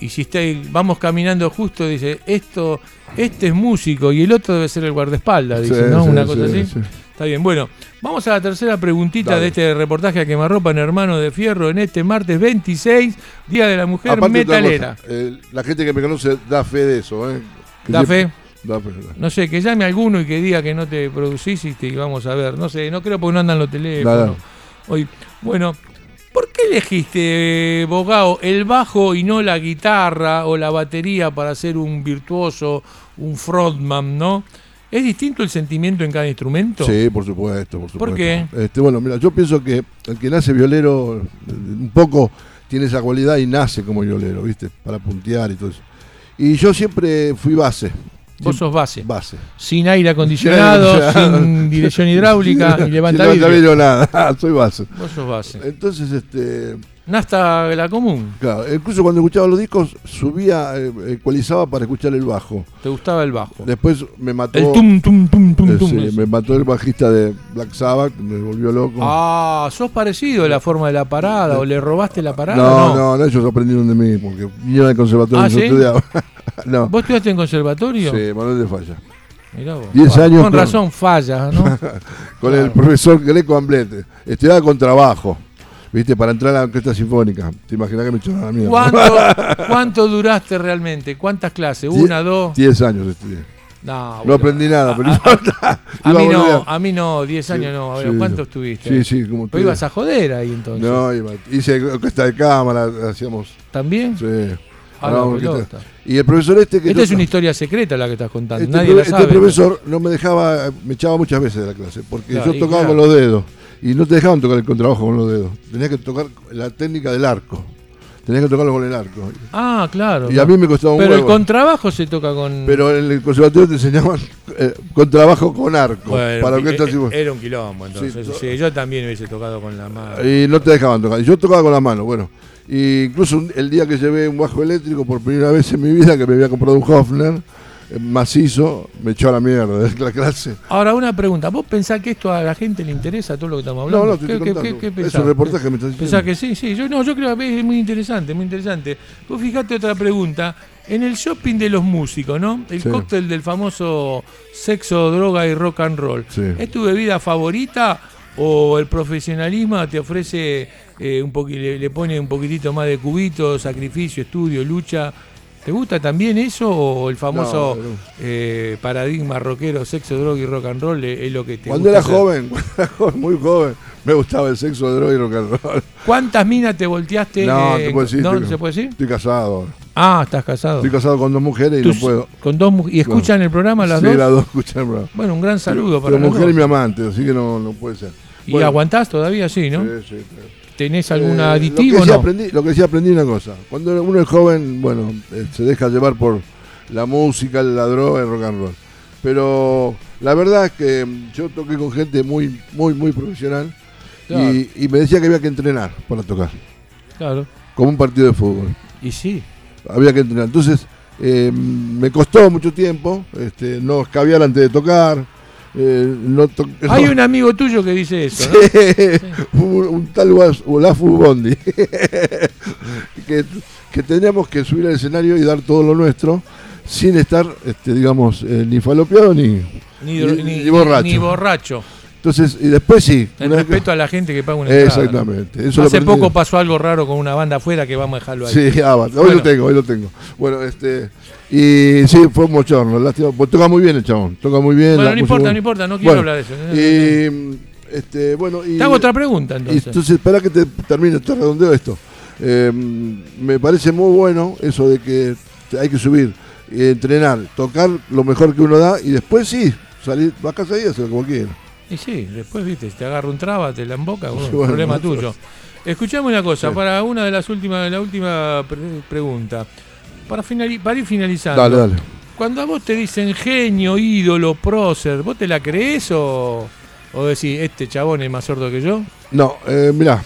Y si está, vamos caminando justo, dice, esto, este es músico y el otro debe ser el guardaespaldas, dice, Sí, ¿no? sí, Una cosa sí, así. Está bien, bueno, vamos a la tercera preguntita Dale. de este reportaje a quemarropa en Hermano de Fierro en este martes 26, Día de la Mujer Aparte Metalera. cosa, eh, la gente que me conoce da fe de eso, ¿eh? Que ¿Da siempre- fe? Da fe. da. No sé, que llame a alguno y que diga que no te producís y te vamos a ver. No sé, no creo porque no andan los teléfonos. Hoy, bueno, ¿por qué elegiste, Bogao, el bajo y no la guitarra o la batería para ser un virtuoso, un frontman, no? ¿Es distinto el sentimiento en cada instrumento? Sí, por supuesto, por supuesto. ¿Por qué? Este, bueno, mira, yo pienso que el que nace violero, un poco tiene esa cualidad y nace como violero, ¿viste? Para puntear y todo eso. Y yo siempre fui base. Vos sos base. Base. Sin aire acondicionado, sin dirección hidráulica y Sin levanta vidrio nada, soy base. Vos sos base. Entonces, este, Nasta la común. Claro, incluso cuando escuchaba los discos, subía, eh, ecualizaba para escuchar el bajo. ¿Te gustaba el bajo? Después me mató. El tum, tum, tum, tum, eh, tum. sí, me mató el bajista de Black Sabbath, me volvió loco. Ah, sos parecido a la forma de la parada o le robaste la parada. no, no, no, ellos aprendieron de mí, porque vinieron al conservatorio Ah, ¿sí? estudiaba. no. ¿Vos estudiaste en conservatorio? Sí, Manuel de Falla. Mirá vos. 10 Ah, años Con con- razón falla, ¿no? con el profesor Greco Amblete. Estudiaba con trabajo, ¿viste? Para entrar a la orquesta sinfónica. ¿Te imaginas que me echaron a la mierda? ¿Cuánto, ¿Cuánto duraste realmente? ¿Cuántas clases? ¿Una, dos? 10 años estudié. No, aprendí nada, pero importa. A Iba mí no, a mí no, 10 años no. A ver, sí, ¿Cuánto estuviste? Sí, sí, como Pero tú. ibas a joder ahí entonces. No, iba, hice orquesta de cámara, hacíamos. ¿También? Sí. Ah, pelota. Y el profesor este que. Esta es una historia secreta la que estás contando. Este, Nadie pro- la este sabe. profesor no me dejaba, me echaba muchas veces de la clase, porque Claro, yo tocaba claro. con los dedos y no te dejaban tocar el contrabajo con los dedos. Tenías que tocar la técnica del arco. Tenías que tocarlo con el arco. Ah, claro. Y a mí me costaba un Pero el contrabajo se toca con. Pero en el conservatorio te enseñaban eh, contrabajo con arco. Bueno, para orquestas eh, sinfónicas. era un quilombo entonces. Sí, Sí, yo también hubiese tocado con la mano. Y no te dejaban tocar. Yo tocaba con la mano, bueno. Y incluso un- el día que llevé un bajo eléctrico por primera vez en mi vida, que me había comprado un Hofner macizo, me echó a la mierda de la clase. Ahora, una pregunta. ¿Vos pensás que esto a la gente le interesa todo lo que estamos hablando? No, no, te ¿Qué, estoy qué- contando. qué- qué Es un reportaje que me estás diciendo. ¿Pensás que sí? Sí, yo no, yo creo que es muy interesante, muy interesante. Vos fijate otra pregunta. En el shopping de los músicos, ¿no? El Sí. cóctel del famoso sexo, droga y rock and roll. Sí. ¿Es tu bebida favorita o el profesionalismo te ofrece eh, un poqui- le, le pone un poquitito más de cubito, sacrificio, estudio, lucha? ¿Te gusta también eso o el famoso No, no. eh, paradigma rockero, sexo, droga y rock and roll es, es lo que te Cuando gusta era hacer? joven, cuando era joven, muy joven, me gustaba el sexo, droga y rock and roll. ¿Cuántas minas te volteaste? No, eh, te puedo decir. ¿no? estoy- ¿Se puede decir? Estoy casado. Ah, estás casado. Estoy casado con dos mujeres y Tus- no puedo. Con dos ¿Y escuchan el programa las sí, dos? las dos escuchan el programa. Bueno, un gran saludo Pero para las mujer y mi amante, así que no, no puede ser. ¿Y Bueno, aguantás todavía sí, no? Sí, sí, sí. ¿Tenés algún Eh, aditivo lo que sí no? aprendí, lo que sí aprendí una cosa. Cuando uno es joven, bueno, eh, se deja llevar por la música, la droga, el rock and roll. Pero la verdad es que mm, yo toqué con gente muy, muy, muy profesional Claro. y, y me decía que había que entrenar para tocar, Claro. como un partido de fútbol. Y sí. Había que entrenar. Entonces, eh, me costó mucho tiempo no no escabiar antes de tocar. Eh, no to- Hay no- un amigo tuyo que dice eso, ¿no? Sí, un, un tal Olafu Bondi que, que teníamos que subir al escenario y dar todo lo nuestro sin estar, este, digamos, eh, ni falopeado ni, Ni, dro- ni- ni borracho. ni borracho. Entonces, y después sí. Que- respeto a la gente que paga una entrada. Exactamente. Eso Hace poco pasó algo raro con una banda afuera que vamos a dejarlo ahí. Sí, ah, hoy Bueno, lo tengo, hoy lo tengo. Bueno, este. Y sí, fue un mochorno, lástima. Pues toca muy bien el chabón, toca muy bien. Bueno, no importa, buena. no importa, no quiero Bueno, hablar de eso. Y. Este, bueno, y, Te hago otra pregunta, entonces. Y entonces, espera que te termine, te redondeo esto. Eh, me parece muy bueno eso de que hay que subir, entrenar, tocar lo mejor que uno da y después sí, salir, vas a casa y hacer como quieras. Y sí, después, viste, te agarra un traba, te la emboca, bueno, Bueno, problema bueno. tuyo. Escuchame una cosa, Sí. para una de las últimas, la última pre- pregunta. Para, finali- para ir finalizando. Dale, dale. Cuando a vos te dicen genio, ídolo, prócer, ¿vos te la crees o, o decís, este chabón es más sordo que yo? No, eh, mirá,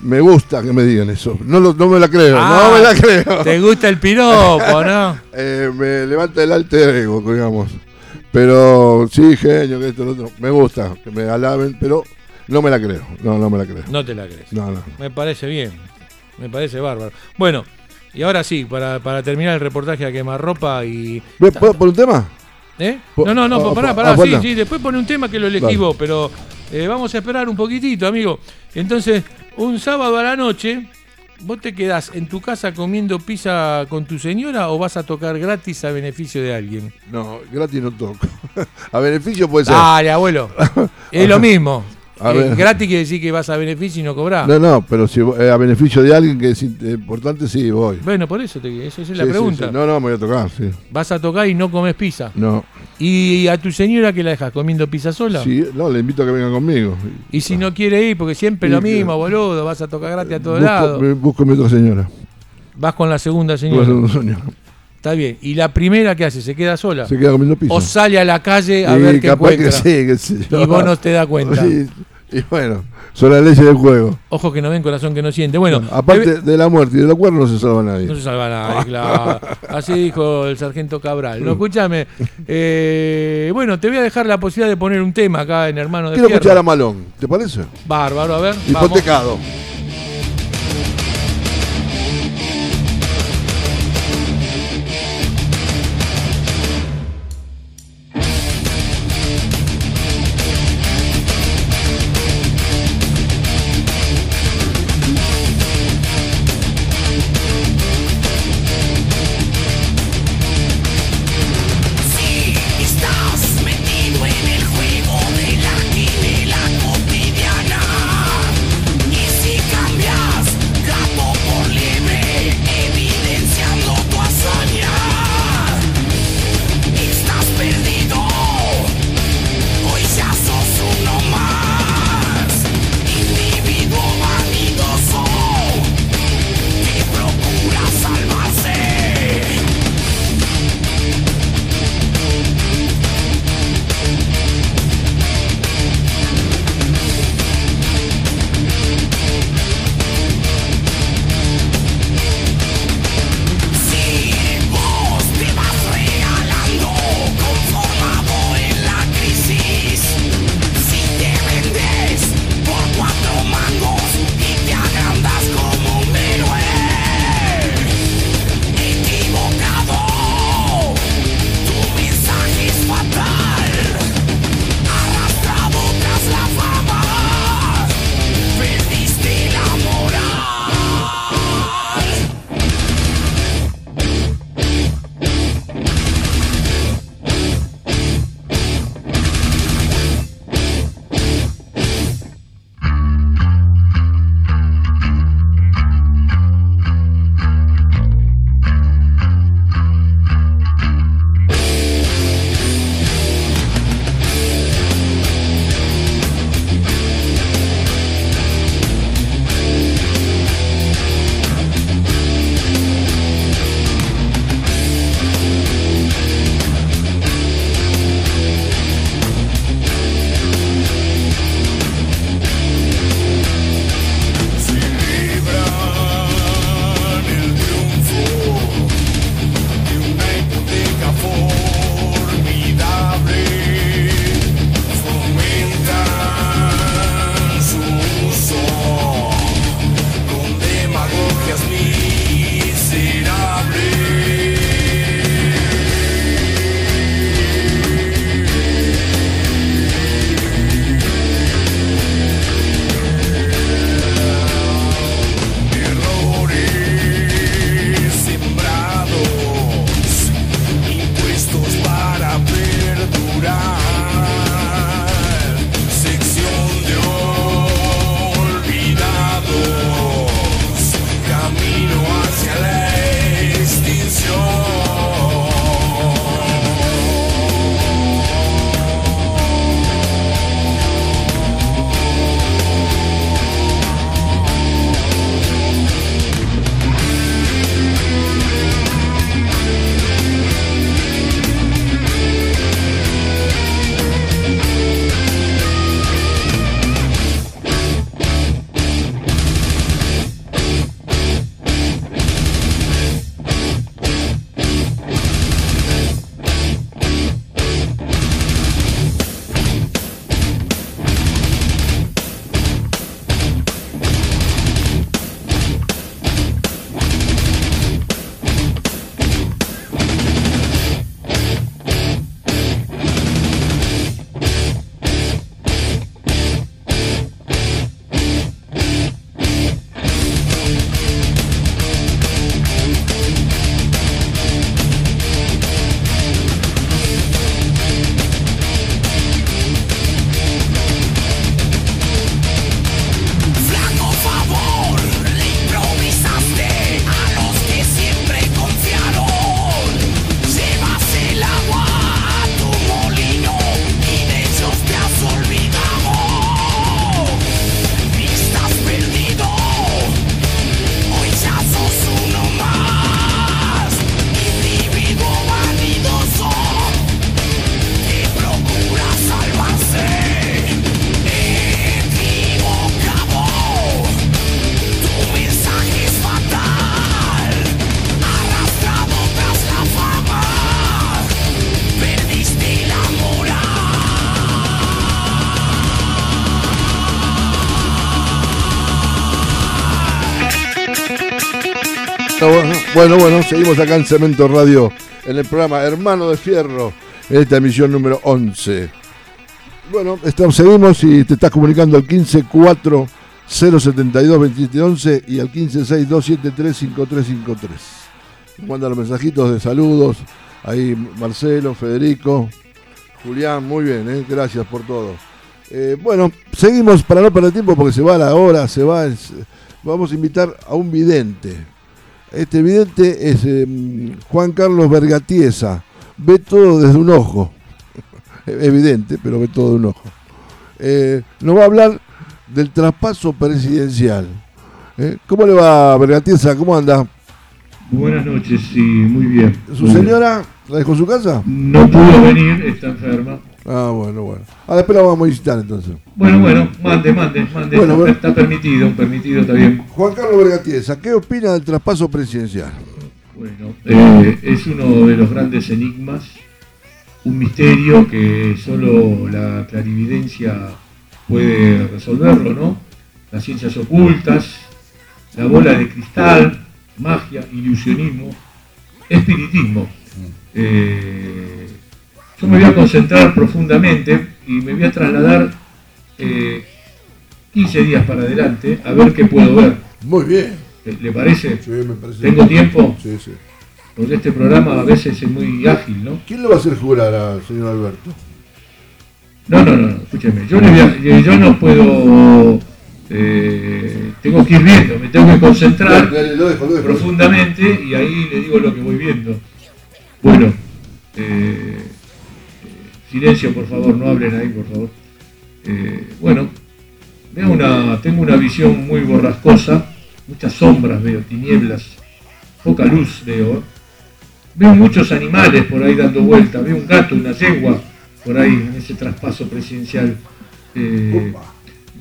me gusta que me digan eso. No, lo- no me la creo, Ah, no me la creo. Te gusta el piropo, ¿no? Eh, me levanta el alter ego, digamos. Pero sí, genio, que esto, lo otro. Me gusta que me alaben, pero no me la creo. No, no me la creo. No te la crees. No, no. Me parece bien. Me parece bárbaro. Bueno, y ahora sí, para, para terminar el reportaje a quemarropa y. ¿Ve- ¿Puedo por un tema? ¿Eh? Po- No, no, no, ah, pará, ah, pará, sí, sí, después pone un tema que lo elegí vos, pero eh, vamos a esperar un poquitito, amigo. Entonces, un sábado a la noche, ¿vos te quedás en tu casa comiendo pizza con tu señora o vas a tocar gratis a beneficio de alguien? No, gratis no toco. A beneficio puede ser. Dale, abuelo. Es lo mismo. A Eh, ver. gratis quiere decir que vas a beneficio y no cobrás. No, no, pero si eh, a beneficio de alguien que es eh, importante, sí, voy. Bueno, por eso te, esa es la Sí, pregunta. sí. No, no, me voy a tocar, sí. Vas a tocar y no comes pizza. No. ¿Y a tu señora que la dejas comiendo pizza sola? Sí, no, le invito a que venga conmigo. Y si no quiere ir, porque siempre lo que- mismo, boludo, vas a tocar gratis a todos lados. busco mi otra señora. Vas con la segunda Con señora. la segunda señora. Está bien. ¿Y la primera qué hace? ¿Se queda sola? Se queda comiendo pizza. ¿O sale a la calle a Y ver qué encuentra? que sí, que sí. Y vos no te das cuenta. Sí. Y bueno, son las leyes del juego. Ojo que no ven, corazón que no siente. Bueno, Aparte de la muerte y de los cuernos no se salva nadie. No se salva nadie, claro. Así dijo el sargento Cabral. No, escúchame. eh, bueno, te voy a dejar la posibilidad de poner un tema acá en Hermano de Quiero Fierro. escuchar a Malón, ¿te parece? Bárbaro, a ver. Hipotecado. Bueno, bueno, seguimos acá en Cemento Radio, en el programa Hermano de Fierro, en esta emisión número 11. Bueno, estamos, seguimos y te estás comunicando al 154 072 2711 y al 156273 5353. Manda los mensajitos de saludos. Ahí Marcelo, Federico, Julián, muy bien, ¿eh? gracias por todo. Eh, bueno, seguimos para no perder tiempo porque se va la hora, se va. vamos a invitar a un vidente. Este vidente es eh, Juan Carlos Vergatiesa. Ve todo desde un ojo. Evidente, pero ve todo de un ojo. Eh, nos va a hablar del traspaso presidencial. Eh, ¿Cómo le va, Vergatiesa? ¿Cómo anda? Buenas noches, sí, muy bien. ¿Su Muy bien. señora la dejó en su casa? No pudo venir, está enferma. Ah, bueno, bueno. Ah, después la vamos a visitar entonces. Bueno, bueno, mande, mande, mande. Bueno, está, bueno. está permitido, permitido, está bien. Juan Carlos Vergatiesa, ¿qué opina del traspaso presidencial? Bueno, eh, es uno de los grandes enigmas, un misterio que solo la clarividencia puede resolverlo, ¿no? Las ciencias ocultas, la bola de cristal, magia, ilusionismo, espiritismo. Eh, yo me voy a concentrar profundamente y me voy a trasladar eh, 15 días para adelante a ver qué puedo ver. Muy bien. ¿Le le parece? Sí, me parece. ¿Tengo tiempo? Sí, sí. Porque este programa a veces es muy ágil, ¿no? ¿Quién le va a hacer jurar al señor Alberto? No, no, no, escúcheme. Yo, le voy a- yo- yo no puedo. eh, tengo que ir viendo, me tengo que concentrar Dale, dale, lo dejo, lo dejo. profundamente y ahí le digo lo que voy viendo. Bueno, eh, eh, silencio, por favor, no hablen ahí, por favor. Eh, bueno, veo una, tengo una visión muy borrascosa, muchas sombras veo, tinieblas, poca luz veo. Veo muchos animales por ahí dando vueltas, veo un gato, una yegua por ahí en ese traspaso presidencial. Eh,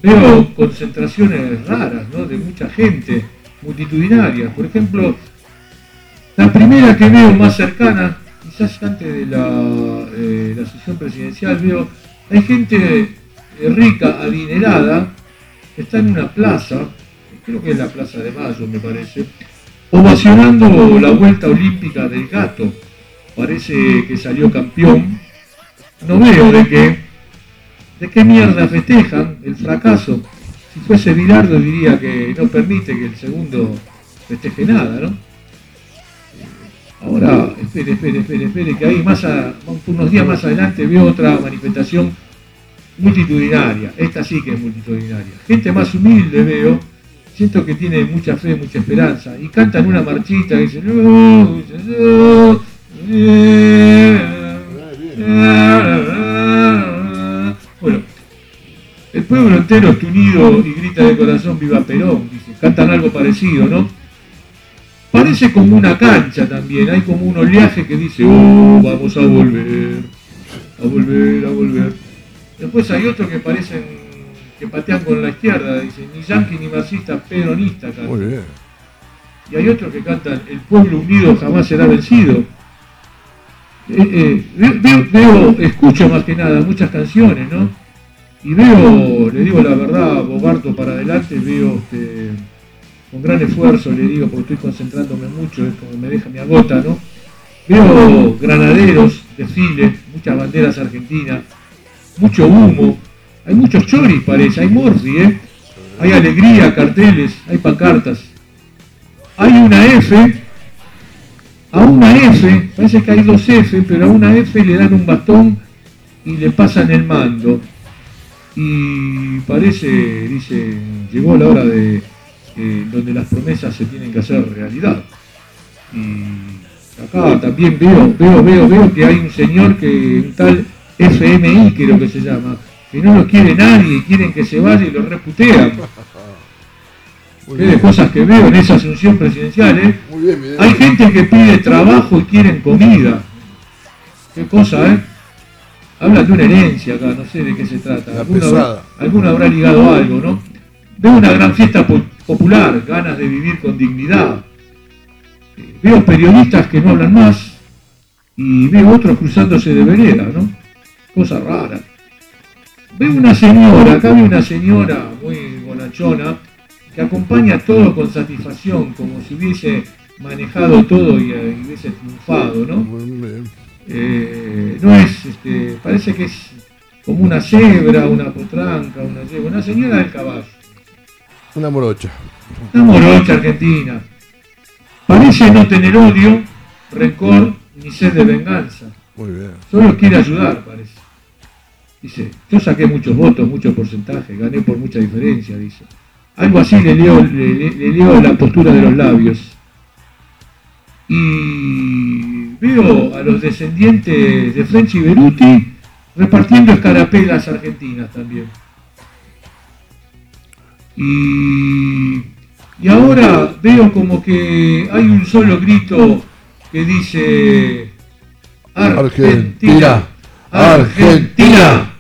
veo concentraciones raras, ¿no? De mucha gente, multitudinaria. Por ejemplo, la primera que veo más cercana, quizás antes de la, eh, sesión presidencial, veo, hay gente rica, adinerada, que está en una plaza, creo que es la Plaza de Mayo, me parece, ovacionando la vuelta olímpica del gato. Parece que salió campeón. No veo de qué. ¿De qué mierda festejan el fracaso? Si fuese Bilardo diría que no permite que el segundo festeje nada, ¿no? Ahora, espere, espere, espere, espere, que ahí más a, unos días más adelante veo otra manifestación multitudinaria. Esta sí que es multitudinaria. Gente más humilde veo, siento que tiene mucha fe, mucha esperanza. Y cantan una marchita que dice, "No, no, no". Bueno, el pueblo entero está unido y grita de corazón viva Perón, dice. Cantan algo parecido, ¿no? Parece como una cancha también, hay como un oleaje que dice, oh, vamos a volver, a volver, a volver. Después hay otros que parecen que patean con la izquierda, dicen, ni yanqui ni marxista, peronista cantan. Y hay otros que cantan, el pueblo unido jamás será vencido. Eh, eh, ve- veo, veo- escucho más que nada muchas canciones, ¿no? Y veo, le digo la verdad, Bogarto para adelante, veo este, con gran esfuerzo, le digo, porque estoy concentrándome mucho, es como me deja, me agota, ¿no? Veo granaderos, desfiles, muchas banderas argentinas, mucho humo, hay muchos choris parece, hay morfi, ¿eh? Hay alegría, carteles, hay pancartas. Hay una F, a una F, parece que hay dos F, pero a una F le dan un bastón y le pasan el mando. Y parece, dice, llegó la hora de eh, donde las promesas se tienen que hacer realidad. Y acá también veo, veo, veo, veo que hay un señor que, un tal FMI creo que se llama, que no lo quiere nadie y quieren que se vaya y lo reputean. Qué de cosas que veo en esa asunción presidencial, ¿eh? Muy bien, bien. Hay gente que pide trabajo y quieren comida. Qué cosa, ¿eh? Hablan de una herencia acá, no sé de qué se trata. Alguno pesada. habrá, ligado algo, ¿no? Veo una gran fiesta popular, ganas de vivir con dignidad. Veo periodistas que no hablan más y veo otros cruzándose de vereda, ¿no? Cosa rara. Veo una señora, acá veo una señora muy bonachona que acompaña todo con satisfacción, como si hubiese manejado todo y, eh, hubiese triunfado, ¿no? Eh, no es, este, parece que es como una cebra, una potranca, una yegua, una señora del caballo. Una morocha. Una morocha argentina. Parece no tener odio, rencor ni sed de venganza. Muy bien. Solo quiere ayudar, parece. Dice, yo saqué muchos votos, mucho porcentaje, gané por mucha diferencia, dice. Algo así le leo, le, le- le leo la postura de los labios. Y veo a los descendientes de French y Beruti repartiendo escarapelas argentinas también. Y, y ahora veo como que hay un solo grito que dice Argentina, Argentina.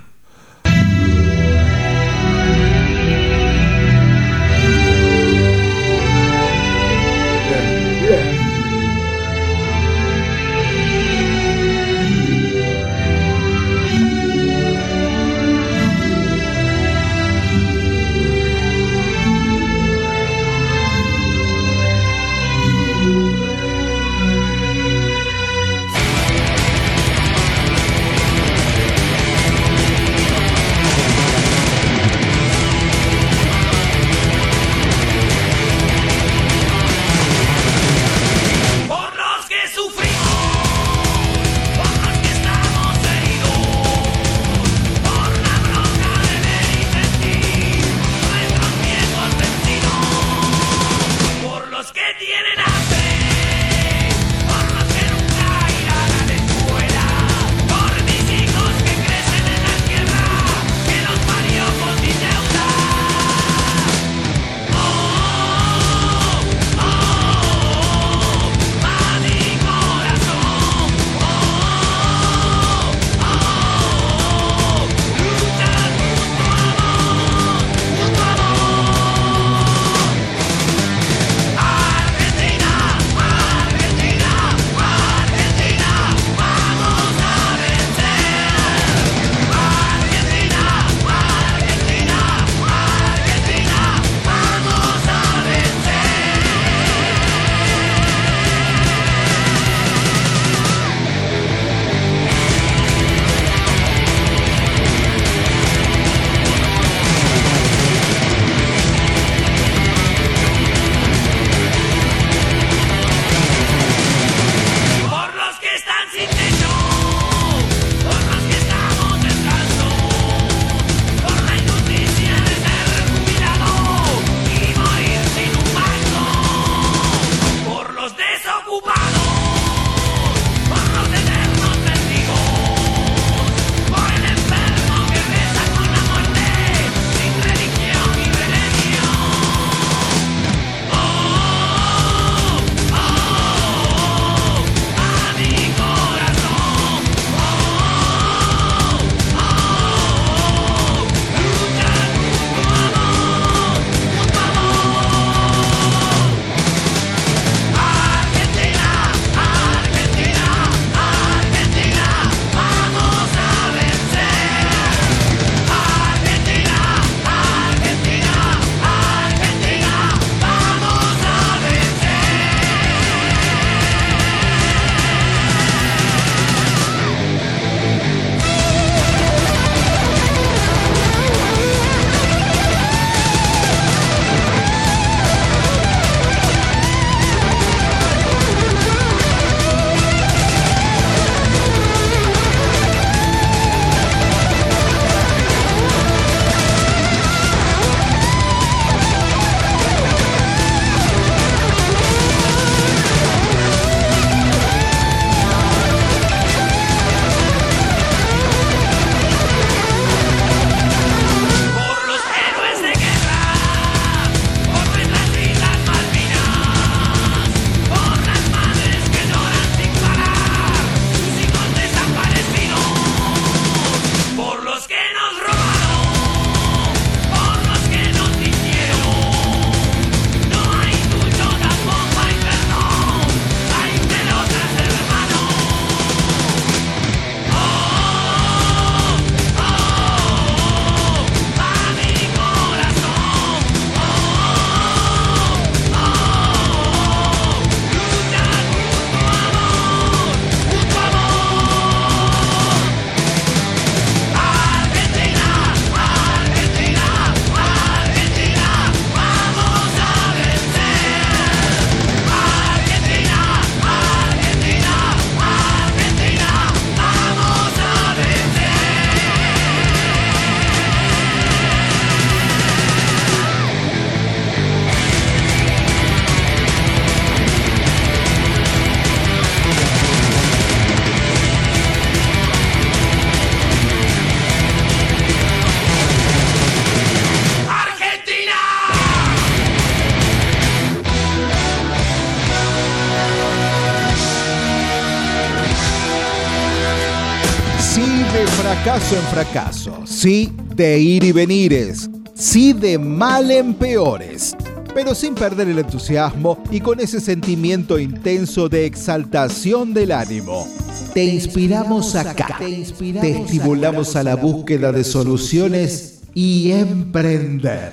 Fracaso en fracaso, sí de ir y venires, sí de mal en peores, pero sin perder el entusiasmo y con ese sentimiento intenso de exaltación del ánimo. Te inspiramos acá, te estimulamos a la búsqueda de soluciones y emprender.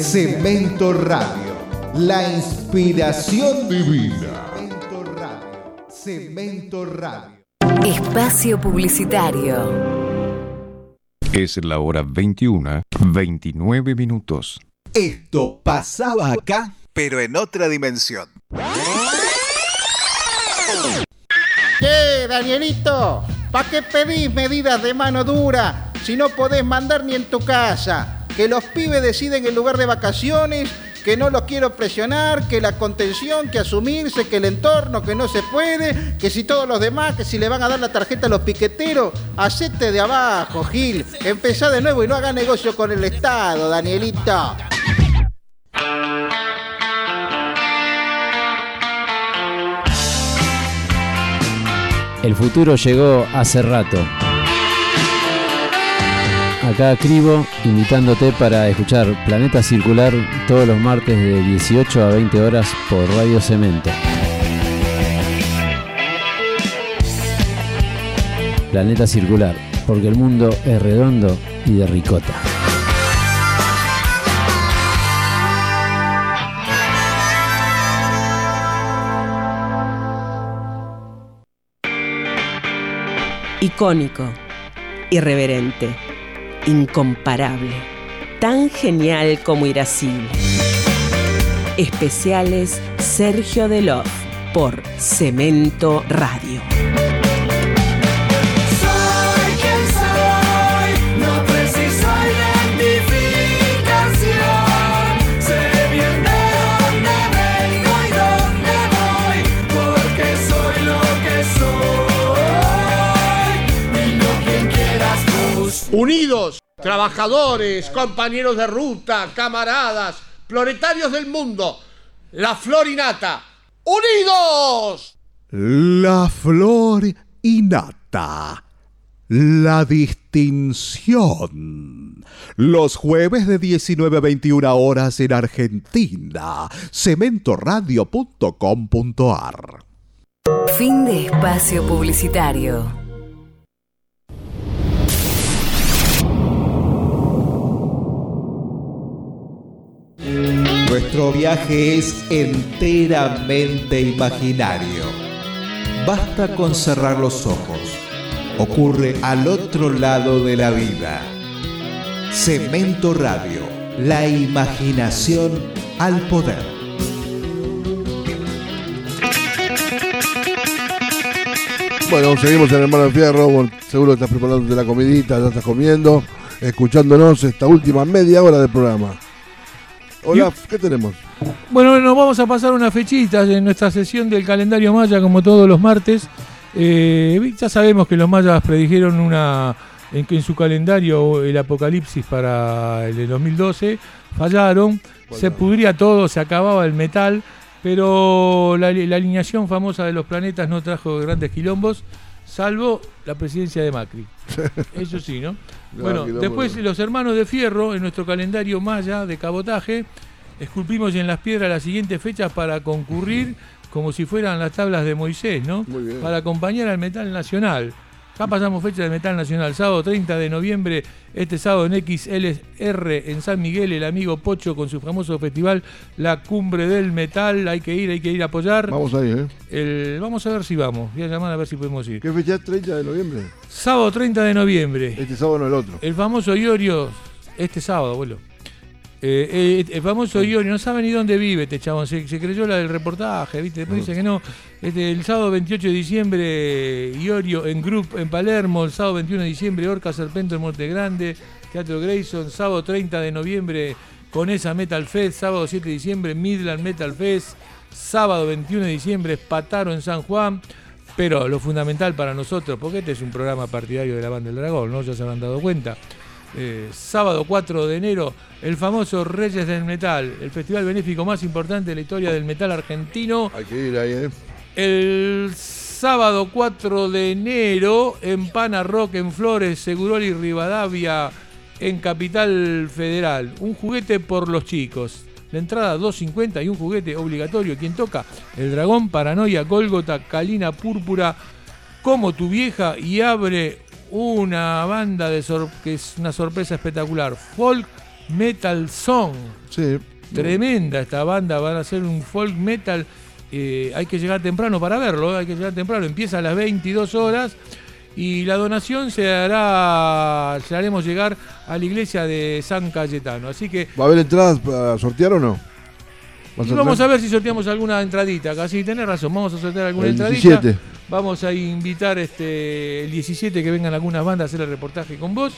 Cemento Radio, la inspiración divina. Cemento Radio. Cemento Radio. Espacio Publicitario. Es la hora 21, 29 minutos. Esto pasaba acá, pero en otra dimensión. ¿Qué, Danielito? ¿Para qué pedís medidas de mano dura si no podés mandar ni en tu casa? Que los pibes deciden el lugar de vacaciones, que no los quiero presionar, que la contención, que asumirse, que el entorno, que no se puede, que si todos los demás, que si le van a dar la tarjeta a los piqueteros, hacete de abajo, Gil. Empezá de nuevo y no haga negocio con el Estado, Danielito. El futuro llegó hace rato. Acá Cribo, invitándote para escuchar Planeta Circular todos los martes de 18 a 20 horas por Radio Cemento. Planeta Circular, porque el mundo es redondo y de ricota. Icónico, irreverente, incomparable, tan genial como irascible. Especiales Sergio Delof por Cemento Radio. Soy quien soy, no preciso identificación. Sé bien de dónde vengo y dónde voy, porque soy lo que soy. Y no quien quieras tú. Unidos, trabajadores, compañeros de ruta, camaradas, proletarios del mundo, la florinata. ¡Unidos! La flor innata. La distinción. Los jueves de 19 a 21 horas en Argentina. Cementoradio.com.ar. Fin de espacio publicitario. Nuestro viaje es enteramente imaginario. Basta con cerrar los ojos. Ocurre al otro lado de la vida. Cemento Radio, la imaginación al poder. Bueno, seguimos en Hermano Fierro. Bueno, seguro estás preparándote la comidita, ya estás comiendo, escuchándonos esta última media hora del programa. Hola, ¿qué tenemos? Bueno, nos vamos a pasar unas fechitas en nuestra sesión del calendario maya, como todos los martes. Eh, ya sabemos que los mayas predijeron una en en su calendario el apocalipsis para el de 2012 fallaron, se pudría todo, se acababa el metal, pero la, la alineación famosa de los planetas no trajo grandes quilombos, salvo la presidencia de Macri. Eso sí, ¿no? No, Bueno, después los hermanos de Fierro, en nuestro calendario maya de cabotaje, esculpimos en las piedras las siguientes fechas para concurrir como si fueran las tablas de Moisés, ¿no? Para acompañar al metal nacional. Ya pasamos fecha del metal nacional, sábado 30 de noviembre, este sábado en XLR en San Miguel, el amigo Pocho con su famoso festival La Cumbre del Metal, hay que ir, hay que ir a apoyar. Vamos ahí, ¿eh? El- vamos a ver si vamos, voy a llamar a ver si podemos ir. ¿Qué fecha es 30 de noviembre? Sábado 30 de noviembre. Este sábado no el otro. El famoso Iorio, este sábado, abuelo. Eh, eh, el famoso Iorio, no sabe ni dónde vive este chabón, se, se creyó la del reportaje, ¿viste? Después dice que no. El sábado 28 de diciembre, Iorio en Group en Palermo, el sábado 21 de diciembre, Orca Serpento en Monte Grande, Teatro Grayson, sábado 30 de noviembre, Conesa Metal Fest, sábado 7 de diciembre, Midland Metal Fest, sábado 21 de diciembre, Pataro en San Juan. Pero lo fundamental para nosotros, porque este es un programa partidario de la banda del Dragón, ¿no? Ya se habrán dado cuenta. Eh, sábado 4 de enero, el famoso Reyes del Metal, el festival benéfico más importante de la historia del metal argentino. Hay que ir ahí, ¿eh? El sábado 4 de enero en Pana Rock en Flores, Seguroli Rivadavia en Capital Federal. Un juguete por los chicos. La entrada 2.50 y un juguete obligatorio. ¿Quién toca? El Dragón, Paranoia, Gólgota, Calina Púrpura, como tu vieja y abre una banda de sor- que es una sorpresa espectacular. Folk Metal Song. Sí. Tremenda esta banda, van a hacer un folk metal. Eh, hay que llegar temprano para verlo, hay que llegar temprano. Empieza a las 22 horas y la donación se hará, se haremos llegar a la iglesia de San Cayetano. Así que ¿Va a haber entradas para sortear o no? ¿Vas y vamos a ver si sorteamos alguna entradita. Casi tenés razón, vamos a sortear alguna El entradita. 17. Vamos a invitar este el 17 que vengan algunas bandas a hacer el reportaje con vos.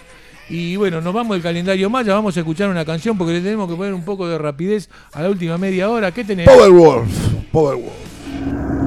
Y bueno, nos vamos del calendario maya, vamos a escuchar una canción porque le tenemos que poner un poco de rapidez a la última media hora. ¿Qué tenés? Powerwolf. Powerwolf.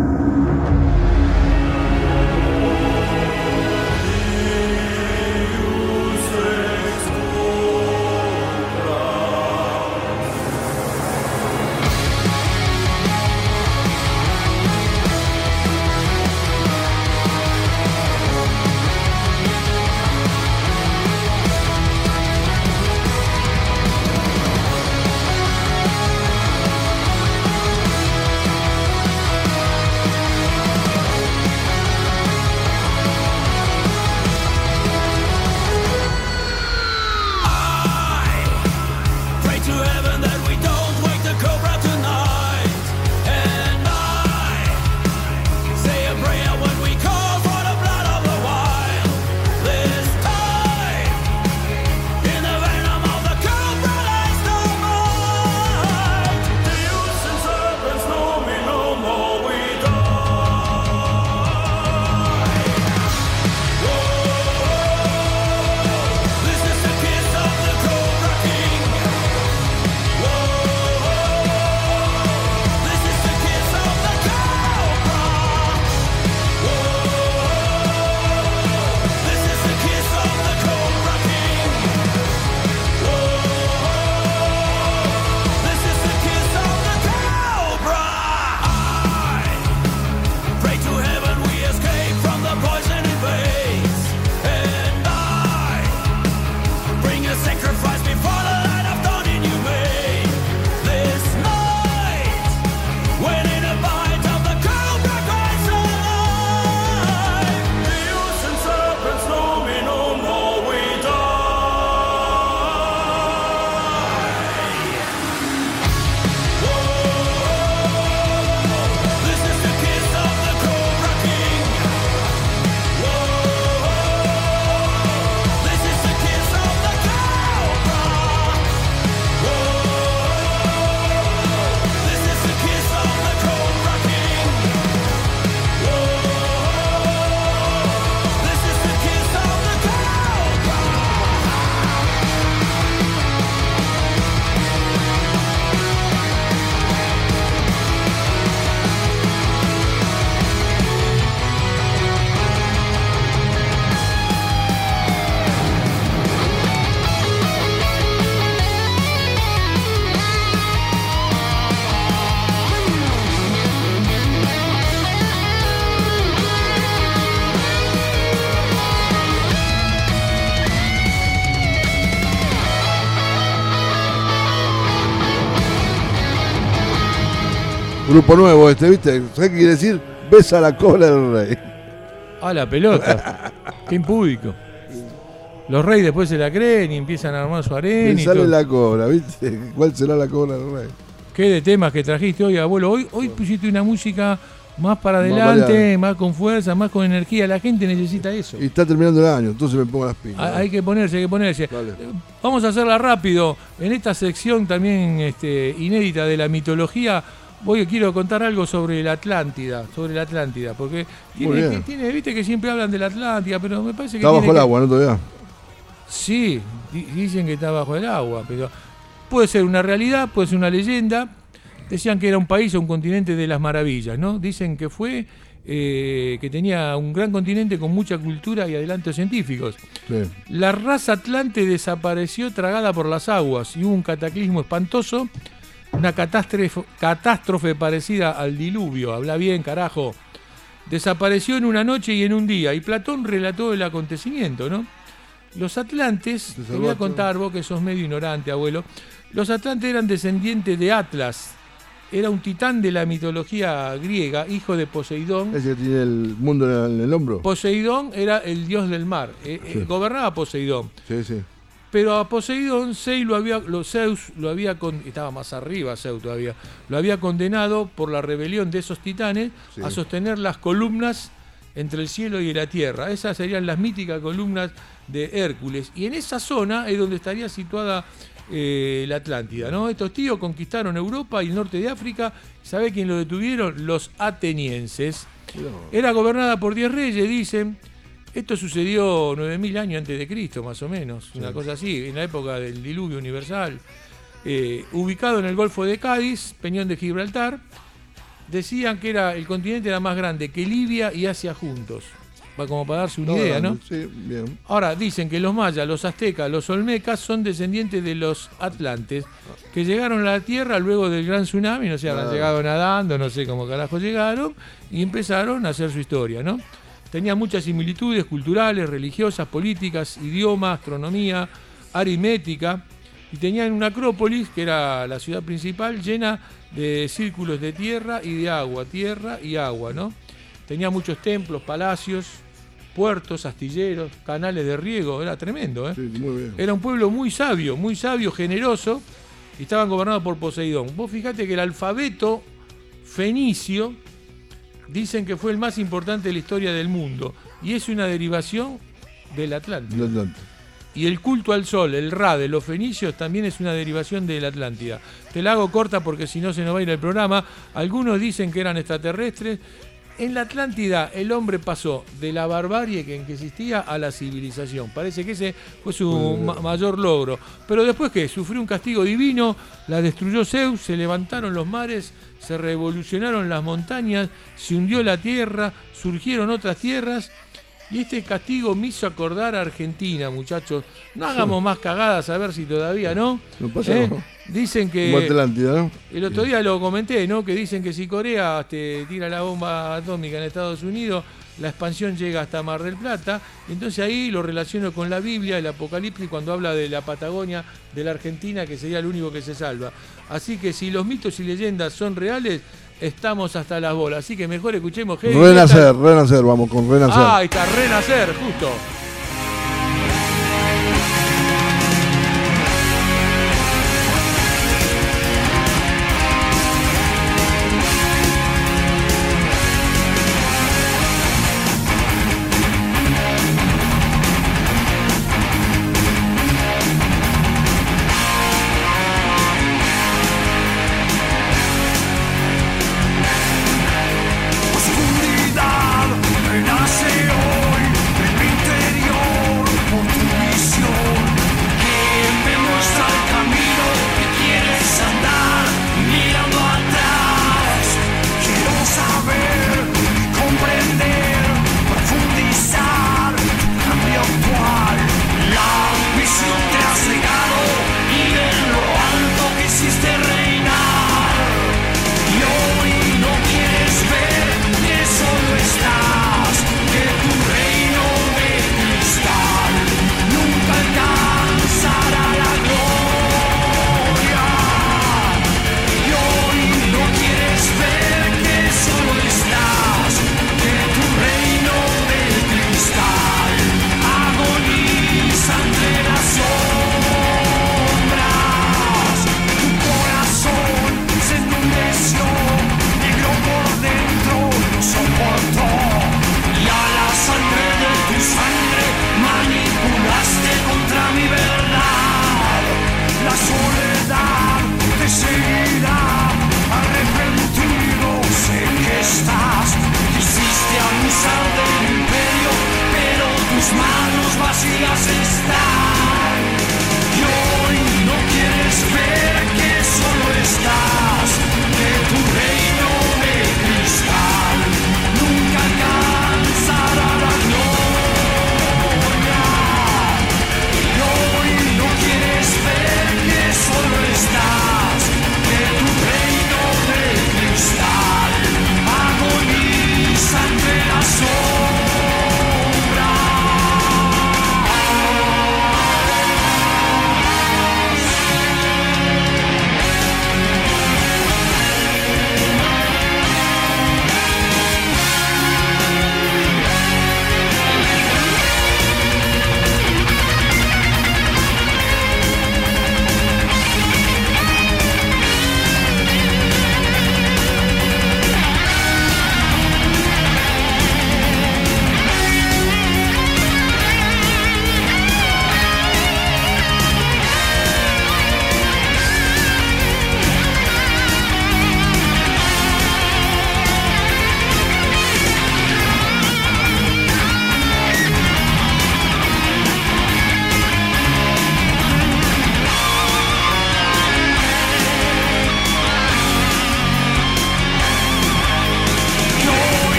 Grupo nuevo este, ¿viste? ¿Sabes qué quiere decir? Besa la cola del rey. A la pelota. Qué impúdico. Los reyes después se la creen y empiezan a armar su arena. Y sale todo. la cobra, ¿viste? ¿Cuál será la cobra del rey? Qué de temas que trajiste hoy, abuelo. Hoy, hoy pusiste una música más para adelante, más, con fuerza, más con energía. La gente necesita eso. Y está terminando el año, entonces me pongo las pilas. Hay que ponerse, hay que ponerse. Vamos a hacerla rápido. En esta sección también este, inédita de la mitología, voy quiero contar algo sobre la Atlántida, sobre la Atlántida, porque tiene, viste que siempre hablan de la Atlántida, pero me parece que Está tiene bajo el agua, ¿no? Todavía. Sí, di- dicen que está bajo el agua, pero puede ser una realidad, puede ser una leyenda. Decían que era un país o un continente de las maravillas, ¿no? Dicen que fue, eh, que tenía un gran continente con mucha cultura y adelantos científicos. Sí. La raza atlante desapareció tragada por las aguas y hubo un cataclismo espantoso, una catástrofe, catástrofe parecida al diluvio. Habla bien, carajo. desapareció en una noche y en un día. Y Platón relató el acontecimiento, ¿no? Los atlantes, te voy a contar vos que sos medio ignorante, abuelo. Los atlantes eran descendientes de Atlas. Era un titán de la mitología griega, hijo de Poseidón. Ese que tiene el mundo en el, en el hombro. Poseidón era el dios del mar. eh, eh, gobernaba Poseidón. Sí, sí. Pero a Poseidón Zeus lo había, lo- Zeus lo había con- estaba más arriba Zeus todavía, lo había condenado por la rebelión de esos titanes Sí. a sostener las columnas entre el cielo y la tierra. Esas serían las míticas columnas de Hércules. Y en esa zona es donde estaría situada eh, la Atlántida. ¿no? Estos tíos conquistaron Europa y el norte de África. ¿Sabe quién lo detuvieron? Los atenienses. Era gobernada por 10 reyes, dicen. Esto sucedió 9000 años antes de Cristo, más o menos, una cosa así, en la época del diluvio universal. Eh, ubicado en el Golfo de Cádiz, Peñón de Gibraltar, decían que era el continente era más grande que Libia y Asia juntos. Como para darse una No, idea, ¿no? Sí, bien. Ahora dicen que los mayas, los aztecas, los olmecas son descendientes de los atlantes que llegaron a la Tierra luego del gran tsunami, no sé, habrán Claro. llegado nadando, no sé cómo carajo llegaron, y empezaron a hacer su historia, ¿no? Tenía muchas similitudes culturales, religiosas, políticas, idioma, astronomía, aritmética, y tenían una acrópolis, que era la ciudad principal, llena de círculos de tierra y de agua, tierra y agua, ¿no? Tenía muchos templos, palacios, puertos, astilleros, canales de riego, era tremendo, ¿eh? muy bien. Era un pueblo muy sabio, muy sabio, generoso, y estaban gobernados por Poseidón. Vos fijate que el alfabeto fenicio dicen que fue el más importante de la historia del mundo, y es una derivación del Atlántico. Y el culto al sol, el Ra de los fenicios, también es una derivación de la Atlántida. Te la hago corta porque si no se nos va a ir el programa. Algunos dicen que eran extraterrestres. En la Atlántida el hombre pasó de la barbarie que en que existía a la civilización. Parece que ese fue su ma- mayor logro. Pero después que sufrió un castigo divino, la destruyó Zeus, se levantaron los mares, se revolucionaron las montañas, se hundió la tierra, surgieron otras tierras. Y este castigo me hizo acordar a Argentina, muchachos. No hagamos más cagadas a ver si todavía no. No pasa ¿Eh? nada. Dicen que. Atlántida, ¿no? El otro día lo comenté, ¿no? Que dicen que si Corea este, tira la bomba atómica en Estados Unidos, la expansión llega hasta Mar del Plata. Entonces ahí lo relaciono con la Biblia, el Apocalipsis, cuando habla de la Patagonia, de la Argentina, que sería el único que se salva. Así que si los mitos y leyendas son reales, estamos hasta las bolas. Así que mejor escuchemos heavy Renacer, metal. renacer, vamos con renacer. Ah, ahí está, renacer, justo.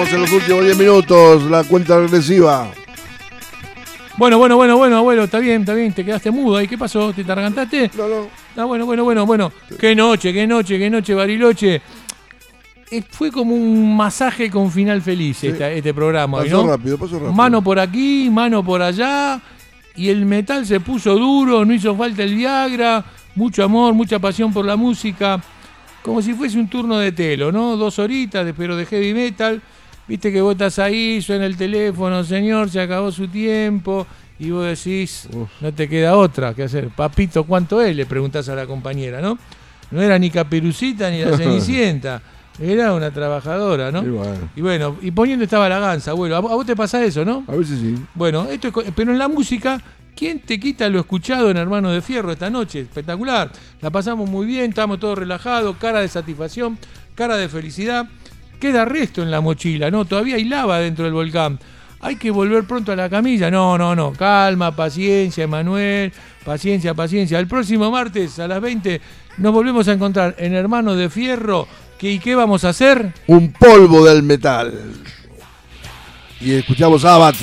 Estamos en los últimos 10 minutos, la cuenta regresiva. Bueno, bueno, bueno, bueno, abuelo, está bien, está bien, te quedaste mudo ahí, ¿qué pasó? ¿Te atragantaste? No, no. Ah, bueno, bueno, bueno, bueno. Qué noche, qué noche, qué noche, Bariloche. Eh, fue como un masaje con final feliz esta- este programa. Pasó ¿no? rápido, pasó rápido. Mano por aquí, mano por allá. Y el metal se puso duro, no hizo falta el Viagra. Mucho amor, mucha pasión por la música. Como si fuese un turno de telo, ¿no? Dos horitas, de- pero de heavy metal. Viste que vos estás ahí, suena el teléfono, señor, se acabó su tiempo. Y vos decís, no te queda otra que hacer. Papito, ¿cuánto es? Le preguntás a la compañera, ¿no? No era ni Caperucita ni la Cenicienta. Era una trabajadora, ¿no? Y bueno. Y bueno, y poniendo estaba la ganza, abuelo. ¿A vos, te pasa eso, no? A veces sí. Bueno, esto es pero en la música, ¿quién te quita lo escuchado en Hermano de Fierro esta noche? Espectacular. La pasamos muy bien, estamos todos relajados, cara de satisfacción, cara de felicidad. Queda resto en la mochila, ¿no? Todavía hay lava dentro del volcán. Hay que volver pronto a la camilla. No, no, no. Calma, paciencia, Emanuel. Paciencia, paciencia. El próximo martes a las 20 nos volvemos a encontrar en Hermano de Fierro. ¿Qué, ¿Y qué vamos a hacer? Un polvo del metal. Y escuchamos Abad.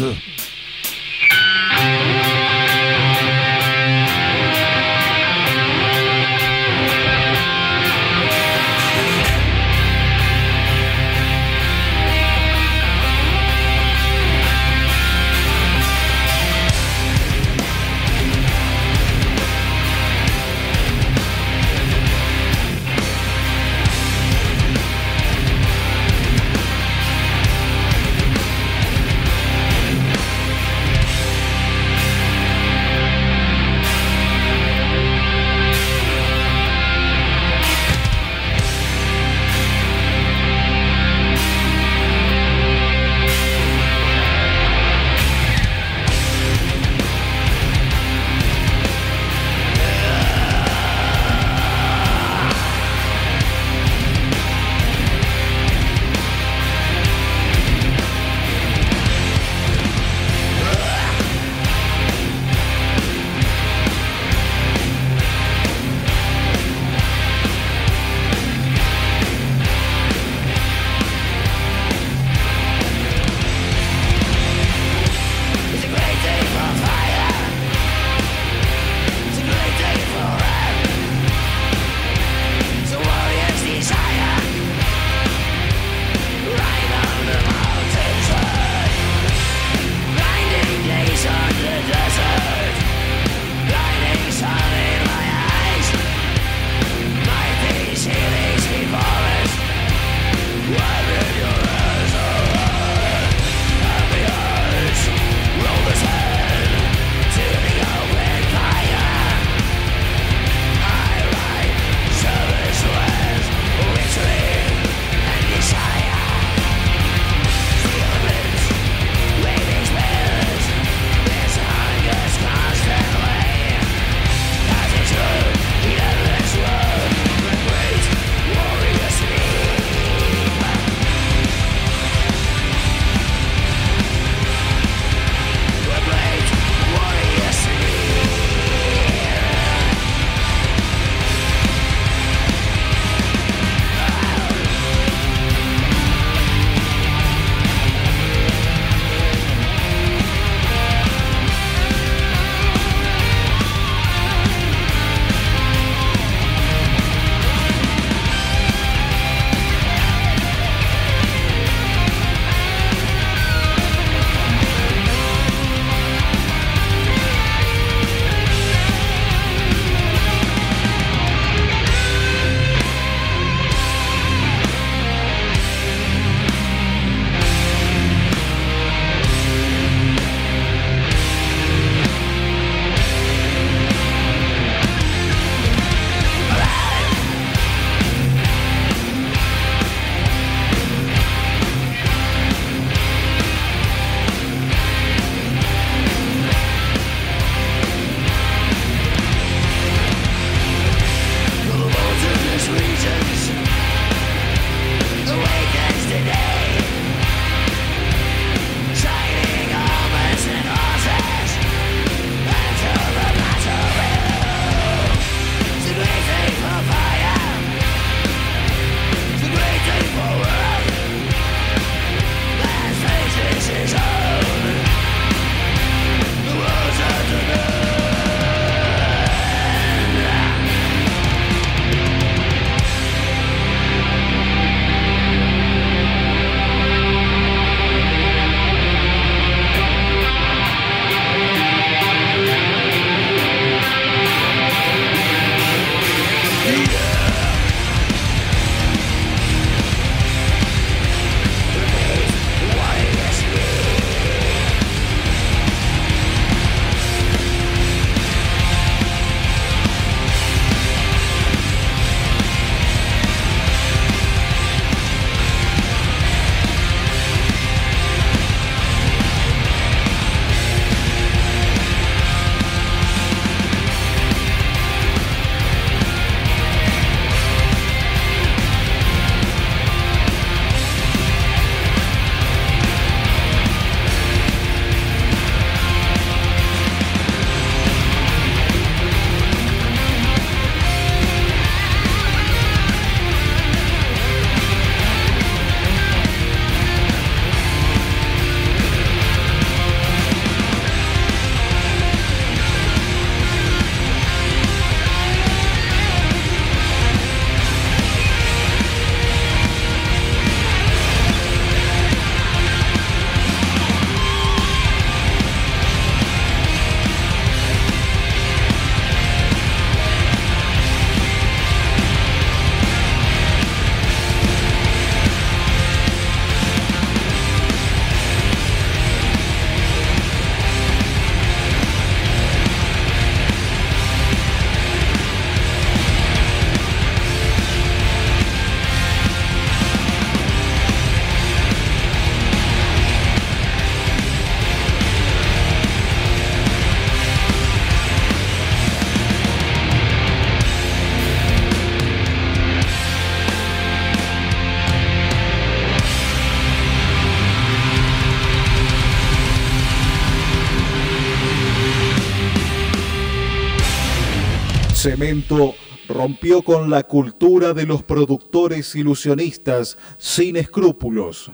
Cemento rompió con la cultura de los productores ilusionistas sin escrúpulos